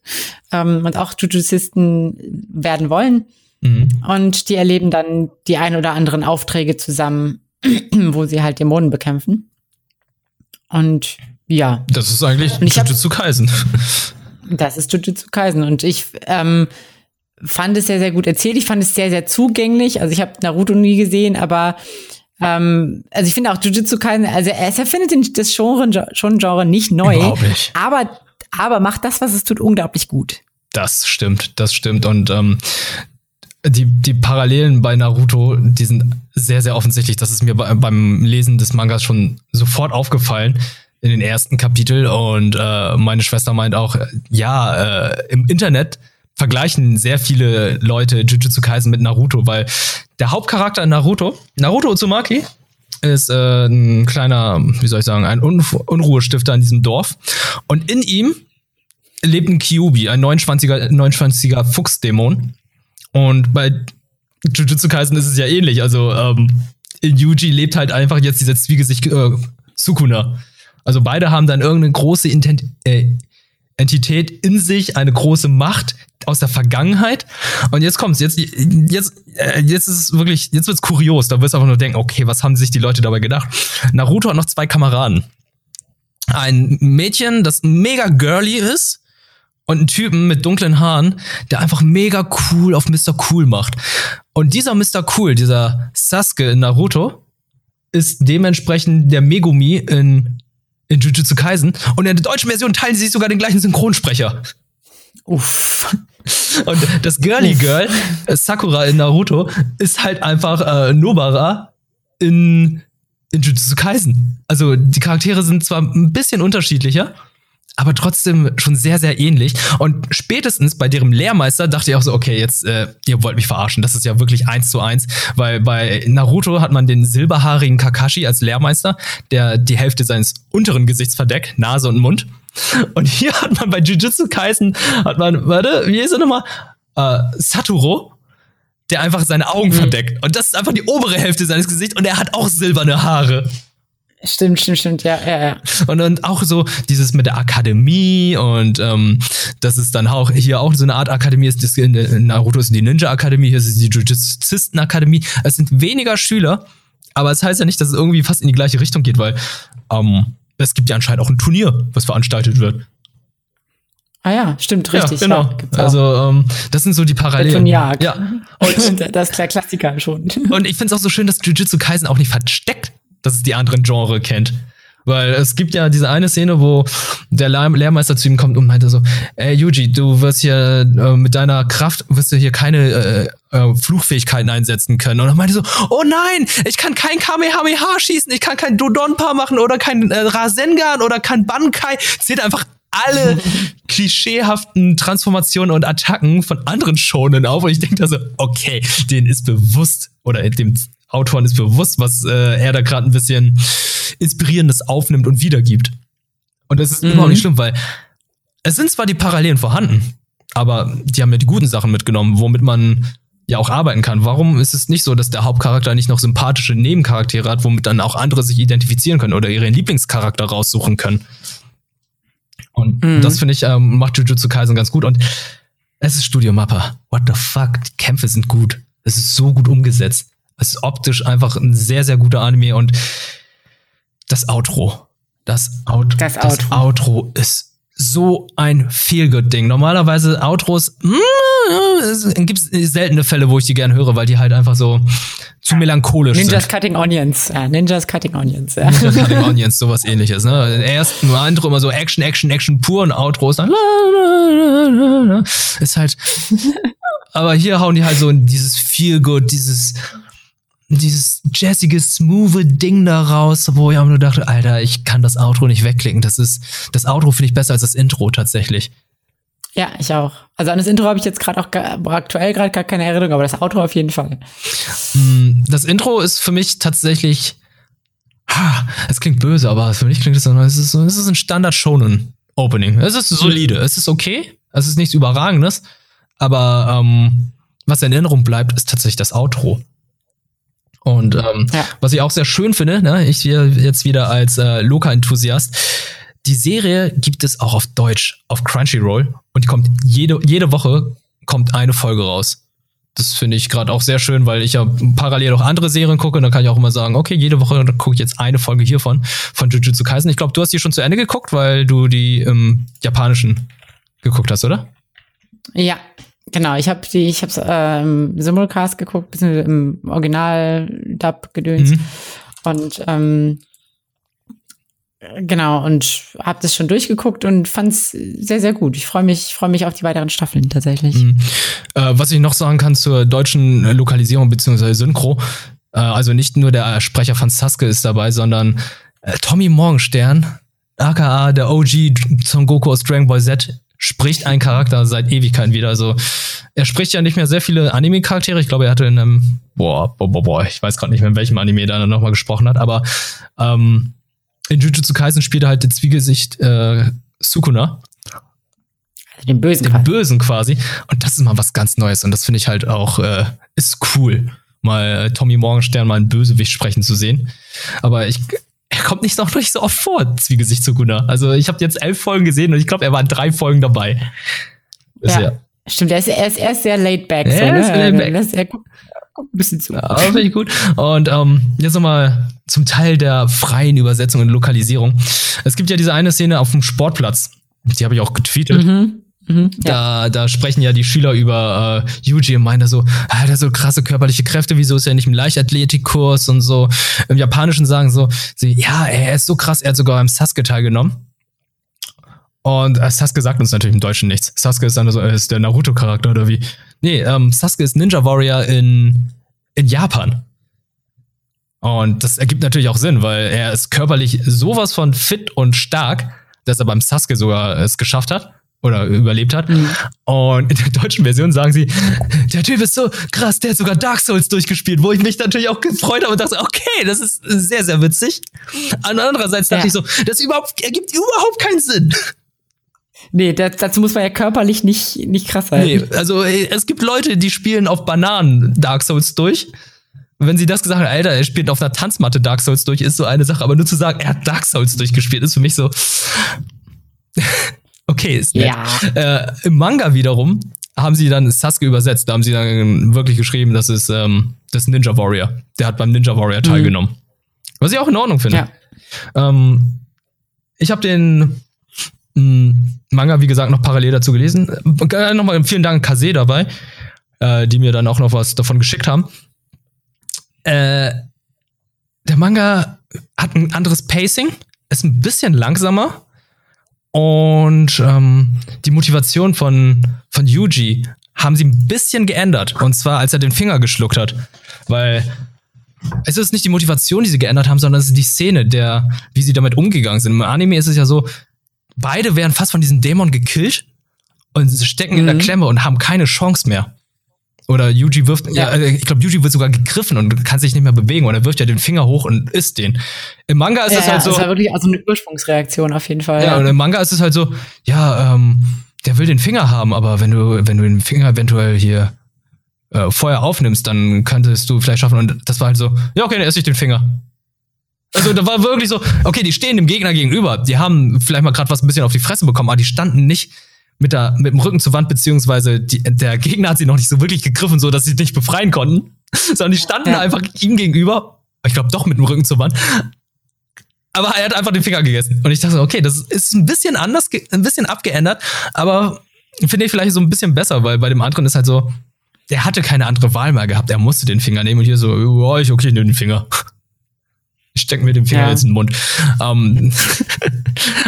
ähm, und auch Jujuzisten werden wollen. Mhm. Und die erleben dann die ein oder anderen Aufträge zusammen, wo sie halt Dämonen bekämpfen. Und ja. Das ist eigentlich Jujutsu Kaisen. Das ist Jujutsu Kaisen. Und ich ähm, fand es sehr, sehr gut erzählt. Ich fand es sehr, sehr zugänglich. Also ich habe Naruto nie gesehen, aber ähm, also ich finde auch Jujutsu Kaisen, also er erfindet das Genre, schon Genre nicht neu. Überhaupt nicht. Aber, aber macht das, was es tut, unglaublich gut. Das stimmt, das stimmt. Und ähm, die, die Parallelen bei Naruto, die sind sehr, sehr offensichtlich. Das ist mir beim Lesen des Mangas schon sofort aufgefallen in den ersten Kapitel. Und äh, meine Schwester meint auch, ja, äh, im Internet vergleichen sehr viele Leute Jujutsu Kaisen mit Naruto, weil der Hauptcharakter in Naruto, Naruto Uzumaki, ist äh, ein kleiner, wie soll ich sagen, ein Un Unruhestifter in diesem Dorf. Und in ihm lebt ein Kyubi, ein 29er, 29er Fuchsdämon. Und bei Jujutsu Kaisen ist es ja ähnlich. Also ähm, in Yuji lebt halt einfach jetzt dieser Zwiegesicht äh, Sukuna. Also beide haben dann irgendeine große Intent äh, Entität in sich, eine große Macht aus der Vergangenheit. Und jetzt kommt's, jetzt, jetzt, äh, jetzt ist es wirklich, jetzt wird's kurios. Da wirst du einfach nur denken, okay, was haben sich die Leute dabei gedacht? Naruto hat noch zwei Kameraden. Ein Mädchen, das mega girly ist und einen Typen mit dunklen Haaren, der einfach mega cool auf Mr. Cool macht. Und dieser Mr. Cool, dieser Sasuke in Naruto, ist dementsprechend der Megumi in in Jujutsu Kaisen. Und in der deutschen Version teilen sie sich sogar den gleichen Synchronsprecher. Uff. Und das Girly Girl, äh, Sakura in Naruto, ist halt einfach äh, Nobara in, in Jujutsu Kaisen. Also die Charaktere sind zwar ein bisschen unterschiedlicher, aber trotzdem schon sehr, sehr ähnlich. Und spätestens bei deren Lehrmeister dachte ich auch so, okay, jetzt, äh, ihr wollt mich verarschen. Das ist ja wirklich eins zu eins, weil bei Naruto hat man den silberhaarigen Kakashi als Lehrmeister, der die Hälfte seines unteren Gesichts verdeckt, Nase und Mund. Und hier hat man bei Jujutsu Kaisen, hat man, warte, wie ist er nochmal? Äh, Saturo, der einfach seine Augen mhm. verdeckt. Und das ist einfach die obere Hälfte seines Gesichts und er hat auch silberne Haare. Stimmt, stimmt, stimmt, ja, ja, ja. Und dann auch so dieses mit der Akademie und ähm, das ist dann auch hier auch so eine Art Akademie ist. Das, in, Naruto ist die Ninja Akademie, hier ist die Jujitsisten Akademie. Es sind weniger Schüler, aber es das heißt ja nicht, dass es irgendwie fast in die gleiche Richtung geht, weil ähm, es gibt ja anscheinend auch ein Turnier, was veranstaltet wird. Ah ja, stimmt, richtig. Ja, genau. Ja, also ähm, das sind so die Parallelen. Ja. Und das ist der Klassiker schon. Und ich finde es auch so schön, dass Jujutsu Kaisen auch nicht versteckt dass es die anderen Genre kennt. Weil es gibt ja diese eine Szene, wo der Lehrmeister zu ihm kommt und meinte so, ey Yuji, du wirst hier äh, mit deiner Kraft, wirst du hier keine äh, äh, Fluchfähigkeiten einsetzen können. Und er meinte so, oh nein, ich kann kein Kamehameha schießen, ich kann kein Dodonpa machen oder kein äh, Rasengan oder kein Bankai. Zählt einfach alle klischeehaften Transformationen und Attacken von anderen Shonen auf. Und ich denke da so, okay, denen ist bewusst, oder dem Autoren ist bewusst, was äh, er da gerade ein bisschen Inspirierendes aufnimmt und wiedergibt. Und das ist mhm. überhaupt nicht schlimm, weil es sind zwar die Parallelen vorhanden, aber die haben ja die guten Sachen mitgenommen, womit man ja auch arbeiten kann. Warum ist es nicht so, dass der Hauptcharakter nicht noch sympathische Nebencharaktere hat, womit dann auch andere sich identifizieren können oder ihren Lieblingscharakter raussuchen können? Und mhm. das finde ich ähm, macht Jujutsu Kaisen ganz gut und es ist Studio Mappa. What the fuck? Die Kämpfe sind gut. Es ist so gut umgesetzt. Es ist optisch einfach ein sehr, sehr guter Anime und das Outro. Das, Out das, das Outro. Outro ist so ein Feelgood-Ding. Normalerweise Outros mm, gibt es seltene Fälle, wo ich die gerne höre, weil die halt einfach so zu melancholisch Ninjas sind. Cutting Onions, ja, Ninjas Cutting Onions, ja. Ninjas Cutting Onions, sowas ähnliches, ne? Erst nur Intro immer so Action, Action, Action pur und Outro ist dann ist halt aber hier hauen die halt so in dieses Feel Good, dieses, dieses jazzige, smooth Ding da raus, wo ich auch nur dachte, Alter, ich kann das Outro nicht wegklicken. Das ist, das Outro finde ich besser als das Intro tatsächlich. Ja, ich auch. Also an das Intro habe ich jetzt gerade auch aktuell gerade gar keine Erinnerung, aber das Outro auf jeden Fall. Mm, das Intro ist für mich tatsächlich, es klingt böse, aber für mich klingt es, es ist, es ist ein Standard Shonen Opening. Es ist solide, es ist okay, es ist nichts Überragendes, aber ähm, was in Erinnerung bleibt, ist tatsächlich das Outro. Und ähm, ja. was ich auch sehr schön finde, ne, ich hier jetzt wieder als äh, Loka-Enthusiast, die Serie gibt es auch auf Deutsch, auf Crunchyroll. Und die kommt jede, jede Woche kommt eine Folge raus. Das finde ich gerade auch sehr schön, weil ich ja parallel auch andere Serien gucke. Und dann kann ich auch immer sagen, okay, jede Woche gucke ich jetzt eine Folge hiervon, von Jujutsu Kaisen. Ich glaube, du hast die schon zu Ende geguckt, weil du die im Japanischen geguckt hast, oder? Ja, genau. Ich habe die, ich habe ähm, Simulcast geguckt, bisschen im Original-Dub gedöns. Mhm. Und ähm, Genau, und habe das schon durchgeguckt und fand es sehr, sehr gut. Ich freue mich, freue mich auf die weiteren Staffeln tatsächlich. Mhm. Äh, was ich noch sagen kann zur deutschen Lokalisierung bzw. Synchro, äh, also nicht nur der Sprecher von Sasuke ist dabei, sondern äh, Tommy Morgenstern, aka der OG Son Goku aus Dragon Ball Z, spricht einen Charakter seit Ewigkeiten wieder. Also er spricht ja nicht mehr sehr viele Anime-Charaktere. Ich glaube, er hatte in einem, boah, boah, boah, boah ich weiß gerade nicht mehr, in welchem Anime er dann nochmal gesprochen hat, aber ähm, in Jujutsu Kaisen spielt er halt den Zwiegesicht äh, Sukuna. Also den Bösen den quasi. Bösen quasi. Und das ist mal was ganz Neues. Und das finde ich halt auch, äh, ist cool, mal Tommy Morgenstern mal einen Bösewicht sprechen zu sehen. Aber ich, er kommt nicht noch nicht so oft vor, Zwiegesicht Sukuna. Also ich habe jetzt elf Folgen gesehen und ich glaube, er war in drei Folgen dabei. Ja. ja. Stimmt, er ist, er ist, er ist sehr laid back. Ja, so, ne? ist laid back. Er, kommt ein bisschen zu. Ja, finde ich gut. Und ähm, jetzt nochmal zum Teil der freien Übersetzung und Lokalisierung. Es gibt ja diese eine Szene auf dem Sportplatz. Die habe ich auch getweetet. Mhm. Mhm, da, ja. da sprechen ja die Schüler über äh, Yuji und meinen da so, ah, der hat so krasse körperliche Kräfte, wieso ist er nicht im Leichtathletikkurs und so. Im Japanischen sagen so, sie, ja, er ist so krass, er hat sogar im Sasuke teilgenommen. Und äh, Sasuke sagt uns natürlich im Deutschen nichts. Sasuke ist dann so, er ist der Naruto-Charakter oder wie. Nee, ähm, Sasuke ist Ninja Warrior in, in Japan. Und das ergibt natürlich auch Sinn, weil er ist körperlich sowas von fit und stark, dass er beim Sasuke sogar es geschafft hat oder überlebt hat. Mhm. Und in der deutschen Version sagen sie, der Typ ist so krass, der hat sogar Dark Souls durchgespielt, wo ich mich natürlich auch gefreut habe und dachte, okay, das ist sehr, sehr witzig. Andererseits dachte ja. ich so, das überhaupt, ergibt überhaupt keinen Sinn. Nee, das, dazu muss man ja körperlich nicht, nicht krass sein. Nee, also es gibt Leute, die spielen auf Bananen Dark Souls durch. wenn sie das gesagt haben, Alter, er spielt auf einer Tanzmatte Dark Souls durch, ist so eine Sache. Aber nur zu sagen, er hat Dark Souls durchgespielt, ist für mich so. Okay, ist nett. Ja. Äh, Im Manga wiederum haben sie dann Sasuke übersetzt. Da haben sie dann wirklich geschrieben, das ist ähm, das Ninja Warrior. Der hat beim Ninja Warrior mhm. teilgenommen. Mhm. Was ich auch in Ordnung finde. Ja. Ähm, ich habe den Manga, wie gesagt, noch parallel dazu gelesen. Äh, nochmal vielen Dank Kase dabei, äh, die mir dann auch noch was davon geschickt haben. Äh, der Manga hat ein anderes Pacing, ist ein bisschen langsamer und ähm, die Motivation von, von Yuji haben sie ein bisschen geändert. Und zwar, als er den Finger geschluckt hat. Weil es ist nicht die Motivation, die sie geändert haben, sondern es ist die Szene, der, wie sie damit umgegangen sind. Im Anime ist es ja so, beide werden fast von diesem Dämon gekillt und stecken mhm. in der mhm. Klemme und haben keine Chance mehr. Oder Yuji wirft, ja. ja ich glaube, Yuji wird sogar gegriffen und kann sich nicht mehr bewegen und er wirft ja den Finger hoch und isst den. Im Manga ist ja, es halt so. Das ist ja wirklich also eine Ursprungsreaktion auf jeden Fall. Ja, ja, und im Manga ist es halt so, ja, ähm, der will den Finger haben, aber wenn du, wenn du den Finger eventuell hier äh, vorher aufnimmst, dann könntest du vielleicht schaffen. Und das war halt so, ja, okay, dann esse ich den Finger. Also da war wirklich so, okay, die stehen dem Gegner gegenüber. Die haben vielleicht mal gerade was ein bisschen auf die Fresse bekommen, aber die standen nicht mit, der, mit dem Rücken zur Wand, beziehungsweise die, der Gegner hat sie noch nicht so wirklich gegriffen, so dass sie nicht befreien konnten, sondern die standen ja. einfach ihm gegenüber. Ich glaube doch mit dem Rücken zur Wand. Aber er hat einfach den Finger gegessen. Und ich dachte, okay, das ist ein bisschen anders, ein bisschen abgeändert, aber finde ich vielleicht so ein bisschen besser, weil bei dem anderen ist halt so, der hatte keine andere Wahl mehr gehabt. Er musste den Finger nehmen und hier so, oh, ich okay, nehme den Finger. Ich stecke mir den Finger ja. jetzt in den Mund. Um,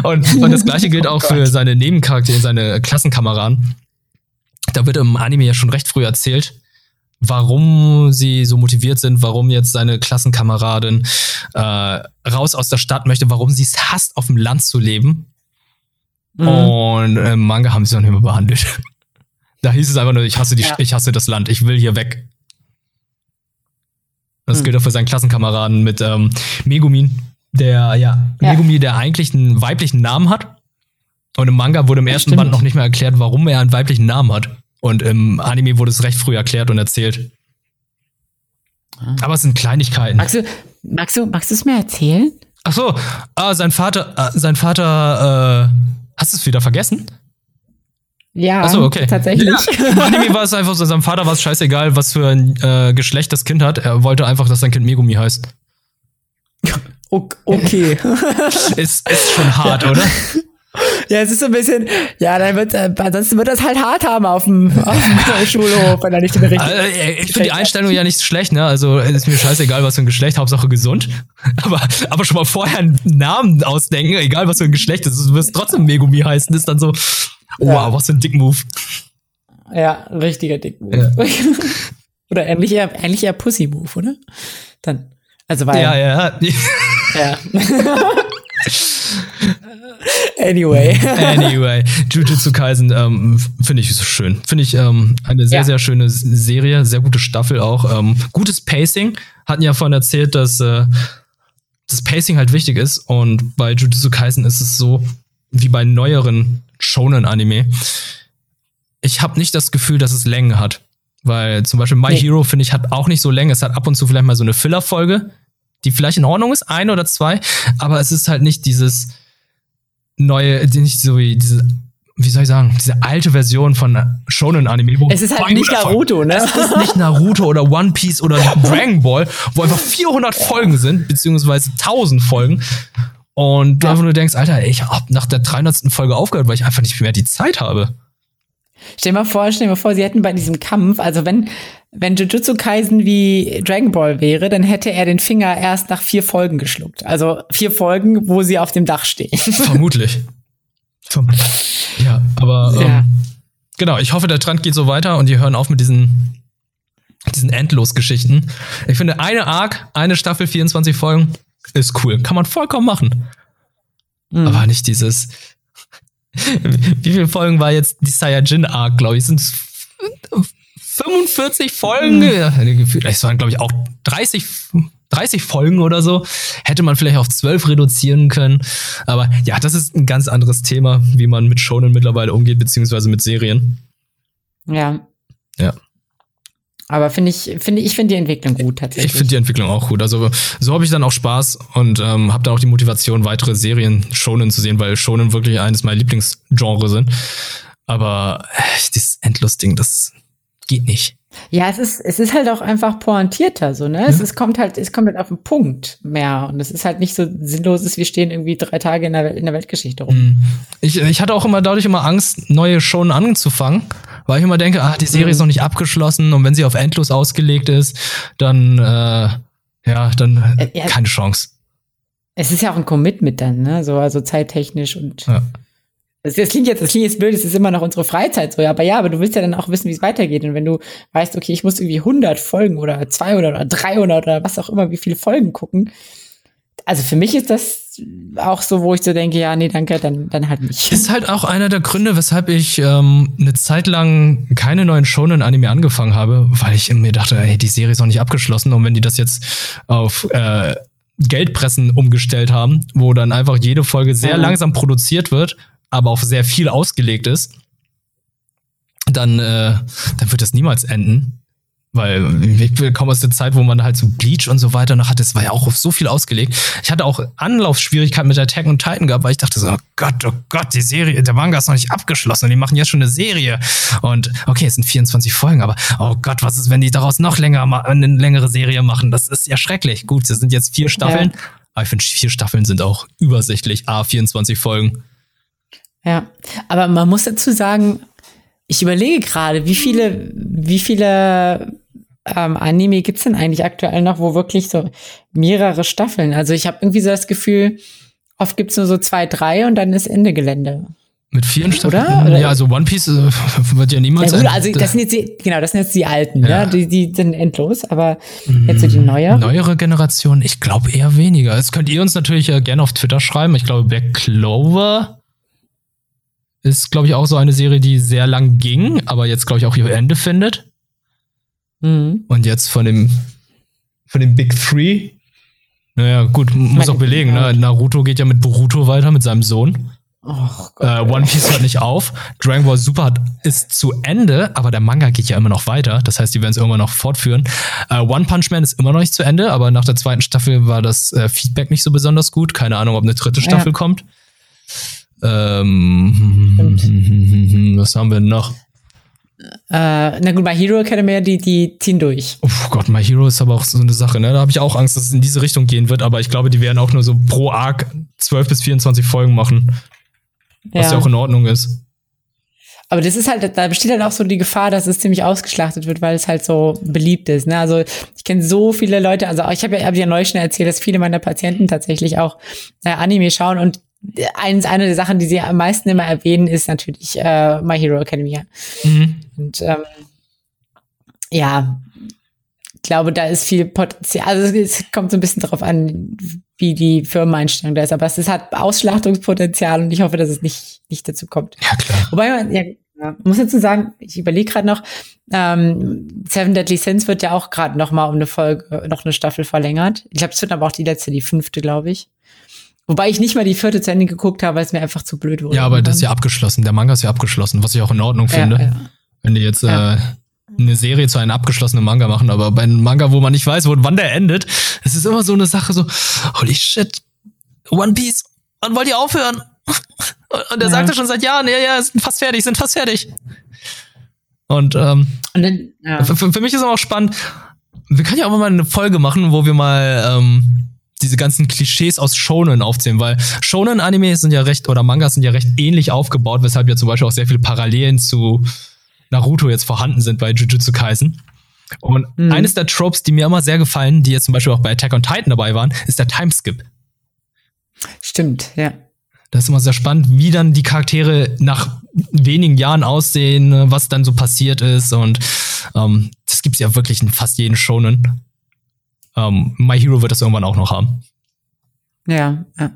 und, und, das gleiche gilt oh auch Gott. für seine Nebencharaktere, seine Klassenkameraden. da wird im Anime ja schon recht früh erzählt, warum sie so motiviert sind, warum jetzt seine Klassenkameradin äh, raus aus der Stadt möchte, warum sie es hasst, auf dem Land zu leben. Mhm. Und im Manga haben sie noch nicht mehr behandelt. da hieß es einfach nur, ich hasse, die, ja. ich hasse das Land, ich will hier weg. Das mhm. gilt auch für seinen Klassenkameraden mit ähm, Megumin, der, ja, ja, Megumi, der eigentlich einen weiblichen Namen hat. Und im Manga wurde im ersten Stimmt. Band noch nicht mehr erklärt, warum er einen weiblichen Namen hat. Und im Anime wurde es recht früh erklärt und erzählt. Ah. Aber es sind Kleinigkeiten. Magst du, magst du, magst du es mir erzählen? Ach so, ah, sein Vater, äh, sein Vater, äh, hast du es wieder vergessen? Ja, Ach so, okay. tatsächlich. Ja. Im Anime war es einfach so, seinem Vater war es scheißegal, was für ein äh, Geschlecht das Kind hat. Er wollte einfach, dass sein Kind Megumi heißt. Okay. ist, ist schon hart, oder? Ja, es ist so ein bisschen, ja, dann wird, äh, ansonsten wird das halt hart haben auf dem, auf dem Schulhof, wenn er nicht den richtigen. Also, ich finde die Einstellung ja nicht schlecht, ne? Also ist mir scheißegal, was für ein Geschlecht, Hauptsache gesund. Aber, aber schon mal vorher einen Namen ausdenken, egal was für ein Geschlecht ist, du wirst trotzdem Megumi heißen, ist dann so, wow, ja. was für ein Dick-Move. Ja, richtiger Dick-Move. Ja. oder ähnlich eher, ähnlich eher Pussy-Move, oder? Dann. Also weil. Ja, ja. ja. Anyway. anyway. Jujutsu Kaisen ähm, finde ich so schön. Finde ich ähm, eine sehr, ja. sehr schöne Serie, sehr gute Staffel auch. Ähm, gutes Pacing. Hatten ja vorhin erzählt, dass äh, das Pacing halt wichtig ist. Und bei Jujutsu Kaisen ist es so, wie bei neueren Shonen-Anime. Ich habe nicht das Gefühl, dass es Längen hat. Weil zum Beispiel My nee. Hero, finde ich, hat auch nicht so Länge. Es hat ab und zu vielleicht mal so eine Filler-Folge, die vielleicht in Ordnung ist, ein oder zwei, aber es ist halt nicht dieses neue, nicht so wie diese wie soll ich sagen, diese alte Version von Shonen Anime. es ist halt nicht Naruto, ne? Es ist nicht Naruto oder One Piece oder Dragon Ball, wo einfach 400 Folgen sind, beziehungsweise 1000 Folgen. Und du ja. einfach nur denkst, Alter, ich hab nach der 300. Folge aufgehört, weil ich einfach nicht mehr die Zeit habe. Stell dir mal vor, stell dir mal vor, sie hätten bei diesem Kampf, also wenn, wenn Jujutsu Kaisen wie Dragon Ball wäre, dann hätte er den Finger erst nach vier Folgen geschluckt. Also vier Folgen, wo sie auf dem Dach stehen. Vermutlich. ja, aber ja. Ähm, genau, ich hoffe, der Trend geht so weiter und die hören auf mit diesen, diesen Endlos-Geschichten. Ich finde, eine Arc, eine Staffel, 24 Folgen, ist cool. Kann man vollkommen machen. Mhm. Aber nicht dieses, wie viele Folgen war jetzt die Saiyajin Arc, glaube ich? Sind 45 Folgen? Mhm. Es waren, glaube ich, auch 30, 30 Folgen oder so. Hätte man vielleicht auf 12 reduzieren können. Aber ja, das ist ein ganz anderes Thema, wie man mit Shonen mittlerweile umgeht, beziehungsweise mit Serien. Ja. Ja. Aber finde ich, finde ich finde die Entwicklung gut tatsächlich. Ich finde die Entwicklung auch gut. Also so habe ich dann auch Spaß und ähm, habe dann auch die Motivation, weitere Serien Shonen zu sehen, weil Shonen wirklich eines meiner Lieblingsgenre sind. Aber äh, dieses Endlustding, das geht nicht. Ja, es ist, es ist halt auch einfach pointierter, so, ne? Ja. Es, es kommt halt, es kommt halt auf den Punkt mehr. Und es ist halt nicht so sinnlos, dass wir stehen irgendwie drei Tage in der, in der Weltgeschichte rum. Mhm. Ich, ich hatte auch immer dadurch immer Angst, neue Shonen anzufangen, weil ich immer denke, ah, die Serie mhm. ist noch nicht abgeschlossen und wenn sie auf endlos ausgelegt ist, dann, äh, ja, dann äh, ja, keine Chance. Es ist ja auch ein Commitment dann, ne? So, also zeittechnisch und. Ja. Das, das, klingt jetzt, das klingt jetzt blöd, es ist immer noch unsere Freizeit so, ja, aber ja, aber du willst ja dann auch wissen, wie es weitergeht. Und wenn du weißt, okay, ich muss irgendwie 100 Folgen oder 200 oder 300 oder was auch immer, wie viele Folgen gucken. Also für mich ist das auch so, wo ich so denke, ja, nee, danke, dann, dann halt nicht. Ist halt auch einer der Gründe, weshalb ich ähm, eine Zeit lang keine neuen Shonen-Anime angefangen habe, weil ich mir dachte, ey, die Serie ist noch nicht abgeschlossen und wenn die das jetzt auf äh, Geldpressen umgestellt haben, wo dann einfach jede Folge sehr mhm. langsam produziert wird, aber auf sehr viel ausgelegt ist, dann, äh, dann wird das niemals enden. Weil ich komme aus der Zeit, wo man halt so Bleach und so weiter noch hatte. Es war ja auch auf so viel ausgelegt. Ich hatte auch Anlaufschwierigkeiten mit Attack und Titan gehabt, weil ich dachte so, oh Gott, oh Gott, die Serie, der Manga ist noch nicht abgeschlossen. Die machen jetzt schon eine Serie. Und okay, es sind 24 Folgen, aber oh Gott, was ist, wenn die daraus noch länger eine längere Serie machen? Das ist ja schrecklich. Gut, es sind jetzt vier Staffeln, ja. aber ich finde, vier Staffeln sind auch übersichtlich. A, 24 Folgen. Ja, aber man muss dazu sagen, ich überlege gerade, wie viele, wie viele ähm, Anime gibt's denn eigentlich aktuell noch, wo wirklich so mehrere Staffeln? Also ich habe irgendwie so das Gefühl, oft gibt's nur so zwei, drei und dann ist Ende Gelände. Mit vielen Staffeln? Oder? Ja, also One Piece äh, wird ja niemals. Ja, gut, also das sind jetzt die, genau, das sind jetzt die alten, Ja. ja, die, die sind endlos, aber jetzt so die neue. Neuere Generation, ich glaube eher weniger. Das könnt ihr uns natürlich äh, gerne auf Twitter schreiben. Ich glaube, Black Clover ist, glaube ich, auch so eine Serie, die sehr lang ging, aber jetzt, glaube ich, auch ihr Ende findet. Mhm. Und jetzt von dem, von dem Big Three. Naja, gut, muss auch belegen, ne? Naruto geht ja mit Boruto weiter, mit seinem Sohn. Oh Äh, One Piece hört nicht auf. Dragon Ball Super hat, ist zu Ende, aber der Manga geht ja immer noch weiter. Das heißt, die werden es irgendwann noch fortführen. Äh, One Punch Man ist immer noch nicht zu Ende, aber nach der zweiten Staffel war das äh, Feedback nicht so besonders gut. Keine Ahnung, ob eine dritte Staffel Ja. kommt. Ähm, was haben wir noch? Äh, na gut, bei Hero Academia, die, die ziehen durch. Oh Gott, My Hero ist aber auch so eine Sache, ne? Da habe ich auch Angst, dass es in diese Richtung gehen wird, aber ich glaube, die werden auch nur so pro Arc 12 bis 24 Folgen machen, was ja, auch in Ordnung ist. Aber das ist halt, da besteht halt auch so die Gefahr, dass es ziemlich ausgeschlachtet wird, weil es halt so beliebt ist. Ne? Also ich kenne so viele Leute, also ich habe ja, hab ja neulich schon erzählt, dass viele meiner Patienten tatsächlich auch äh, Anime schauen und eins, eine der Sachen, die sie am meisten immer erwähnen, ist natürlich äh, My Hero Academia. Mhm. Und ähm, ja, ich glaube, da ist viel Potenzial. Also es kommt so ein bisschen drauf an, wie die Firmeneinstellung da ist. Aber es hat Ausschlachtungspotenzial und ich hoffe, dass es nicht, nicht dazu kommt. Ja, klar. Wobei man, ja, ja, muss dazu sagen, ich überlege gerade noch, ähm, Seven Deadly Sins wird ja auch gerade noch mal um eine Folge, noch eine Staffel verlängert. Ich glaube, es wird aber auch die letzte, die fünfte, glaube ich. Wobei ich nicht mal die vierte zu Ende geguckt habe, weil es mir einfach zu blöd wurde. Ja, aber das ist ja abgeschlossen. Der Manga ist ja abgeschlossen, was ich auch in Ordnung finde. Ja, ja. Wenn die jetzt Ja. äh, eine Serie zu einem abgeschlossenen Manga machen, aber bei einem Manga, wo man nicht weiß, wo, wann der endet, es ist immer so eine Sache so, holy shit, One Piece, wann wollt ihr aufhören? Und der Ja. sagte schon seit Jahren, ja, ja, sind fast fertig, sind fast fertig. Und ähm, Und dann, ja. für, für mich ist aber auch spannend, wir können ja auch mal eine Folge machen, wo wir mal ähm, diese ganzen Klischees aus Shonen aufzählen, weil Shonen-Anime sind ja recht, oder Mangas sind ja recht ähnlich aufgebaut, weshalb ja zum Beispiel auch sehr viele Parallelen zu Naruto jetzt vorhanden sind bei Jujutsu Kaisen. Und Mhm. eines der Tropes, die mir immer sehr gefallen, die jetzt zum Beispiel auch bei Attack on Titan dabei waren, ist der Timeskip. Stimmt, ja. Das ist immer sehr spannend, wie dann die Charaktere nach wenigen Jahren aussehen, was dann so passiert ist. Und ähm, das gibt's ja wirklich in fast jedem Shonen. Ähm, My Hero wird das irgendwann auch noch haben. Ja, ja.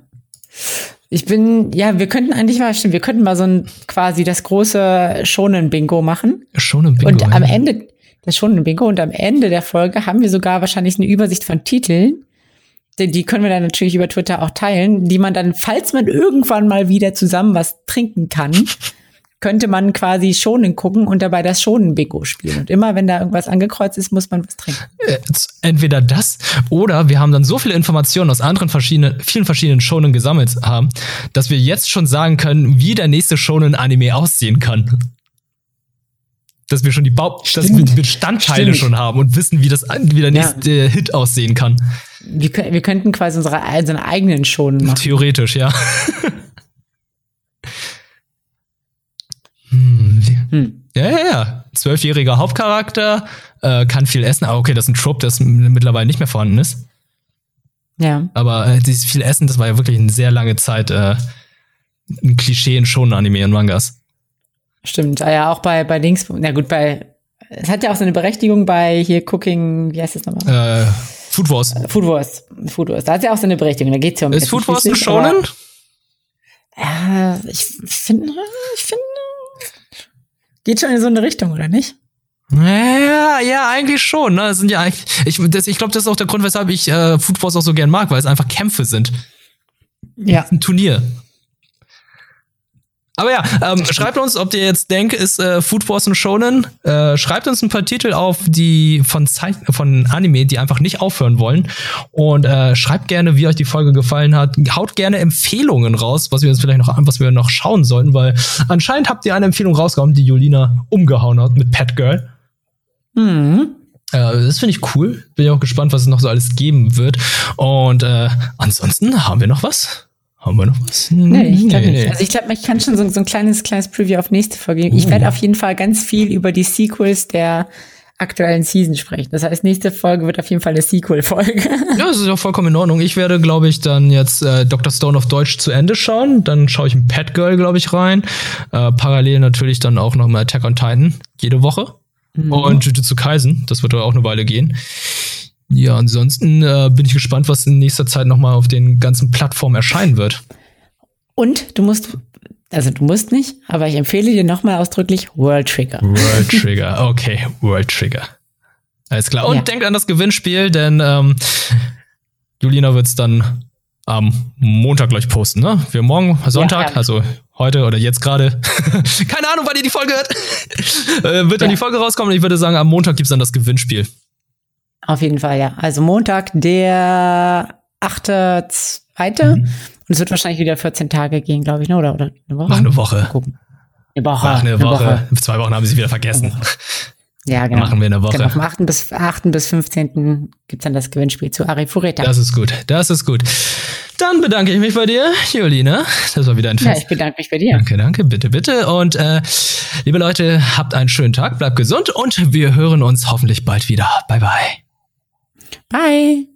Ich bin, ja, wir könnten eigentlich mal, stimmt, wir könnten mal so ein quasi das große Shonen-Bingo machen. Shonen Bingo. und am ja. Ende, das Shonen-Bingo, und am Ende der Folge haben wir sogar wahrscheinlich eine Übersicht von Titeln. Die, die können wir dann natürlich über Twitter auch teilen, die man dann, falls man irgendwann mal wieder zusammen was trinken kann, könnte man quasi Shonen gucken und dabei das Shonen-Bingo spielen. Und immer, wenn da irgendwas angekreuzt ist, muss man was trinken. Äh, entweder das oder wir haben dann so viele Informationen aus anderen verschiedenen, vielen verschiedenen Shonen gesammelt haben, dass wir jetzt schon sagen können, wie der nächste Shonen-Anime aussehen kann. Dass wir schon die Bau dass wir Stimmt. Bestandteile Stimmt. schon haben und wissen, wie das wie der Ja. nächste Hit aussehen kann. Wir, wir könnten quasi unsere, unsere eigenen Shonen machen. Theoretisch, ja. hm, Hm. ja, ja, ja. Zwölfjähriger Hauptcharakter, äh, kann viel essen. Aber okay, das ist ein Trope, das mittlerweile nicht mehr vorhanden ist. Ja. Aber äh, dieses viel Essen, das war ja wirklich eine sehr lange Zeit äh, ein Klischee in Shonen-Anime und Mangas. Stimmt, ah ja, auch bei, bei Links, na gut, bei, es hat ja auch seine Berechtigung bei hier Cooking, wie heißt das nochmal? Äh, Food Wars. Food Wars. Food Wars. Da hat ja auch seine Berechtigung, da geht's ja um ist Essen Food Wars ein Shonen? Ja, ich finde, ich finde, geht schon in so eine Richtung, oder nicht? Ja, ja, eigentlich schon. Ne? Das sind ja eigentlich, ich, das- ich glaube, das ist auch der Grund, weshalb ich äh, Food Wars auch so gern mag, weil es einfach Kämpfe sind. Ja. ein Turnier. Aber ja, ähm, schreibt uns, ob ihr jetzt denkt, ist äh, Food Wars ein Shonen. Äh, schreibt uns ein paar Titel auf, die von Zeit, von Anime, die einfach nicht aufhören wollen. Und äh, schreibt gerne, wie euch die Folge gefallen hat. Haut gerne Empfehlungen raus, was wir jetzt vielleicht noch, was wir noch schauen sollten, weil anscheinend habt ihr eine Empfehlung rausgehauen, die Julina umgehauen hat mit Pet Girl. Mhm. Äh, das finde ich cool. Bin ich auch gespannt, was es noch so alles geben wird. Und äh, ansonsten haben wir noch was? Haben wir noch was? Nee, ich glaube nicht. Also ich glaube, ich kann schon so, so ein kleines, kleines Preview auf nächste Folge geben. Ich Uh. werde auf jeden Fall ganz viel über die Sequels der aktuellen Season sprechen. Das heißt, nächste Folge wird auf jeden Fall eine Sequel-Folge. Ja, das ist auch vollkommen in Ordnung. Ich werde, glaube ich, dann jetzt äh, Dr. Stone auf Deutsch zu Ende schauen. Dann schaue ich in Pet Girl, glaube ich, rein. Äh, parallel natürlich dann auch noch mal Attack on Titan jede Woche. Mhm. Und Jujutsu Kaisen. Das wird auch eine Weile gehen. Ja, ansonsten äh, bin ich gespannt, was in nächster Zeit noch mal auf den ganzen Plattformen erscheinen wird. Und du musst also du musst nicht, aber ich empfehle dir nochmal ausdrücklich World Trigger. World Trigger, okay, World Trigger. Alles klar. Und ja. denkt an das Gewinnspiel, denn ähm, Julina wird es dann am Montag gleich posten, ne? Wir morgen Sonntag, ja, also heute oder jetzt gerade. Keine Ahnung, wann ihr die Folge hört. äh, wird dann ja. die Folge rauskommen. Ich würde sagen, am Montag gibt es dann das Gewinnspiel. Auf jeden Fall, ja. Also Montag, der 8.2. Mhm. Und es wird wahrscheinlich wieder 14 Tage gehen, glaube ich, ne? oder, oder eine Woche? Mach eine Woche. Gucken. Eine Woche. Mach eine, eine Woche. Woche. Zwei Wochen haben sie wieder vergessen. Ja, genau. Machen wir eine Woche. Genau, vom 8. bis, 8. bis 15. gibt's dann das Gewinnspiel zu Arifureta. Das ist gut, das ist gut. Dann bedanke ich mich bei dir, Julina. Das war wieder ein Fest. Ja, ich bedanke mich bei dir. Danke, danke, bitte, bitte. Und äh, liebe Leute, habt einen schönen Tag, bleibt gesund und wir hören uns hoffentlich bald wieder. Bye, bye. Bye.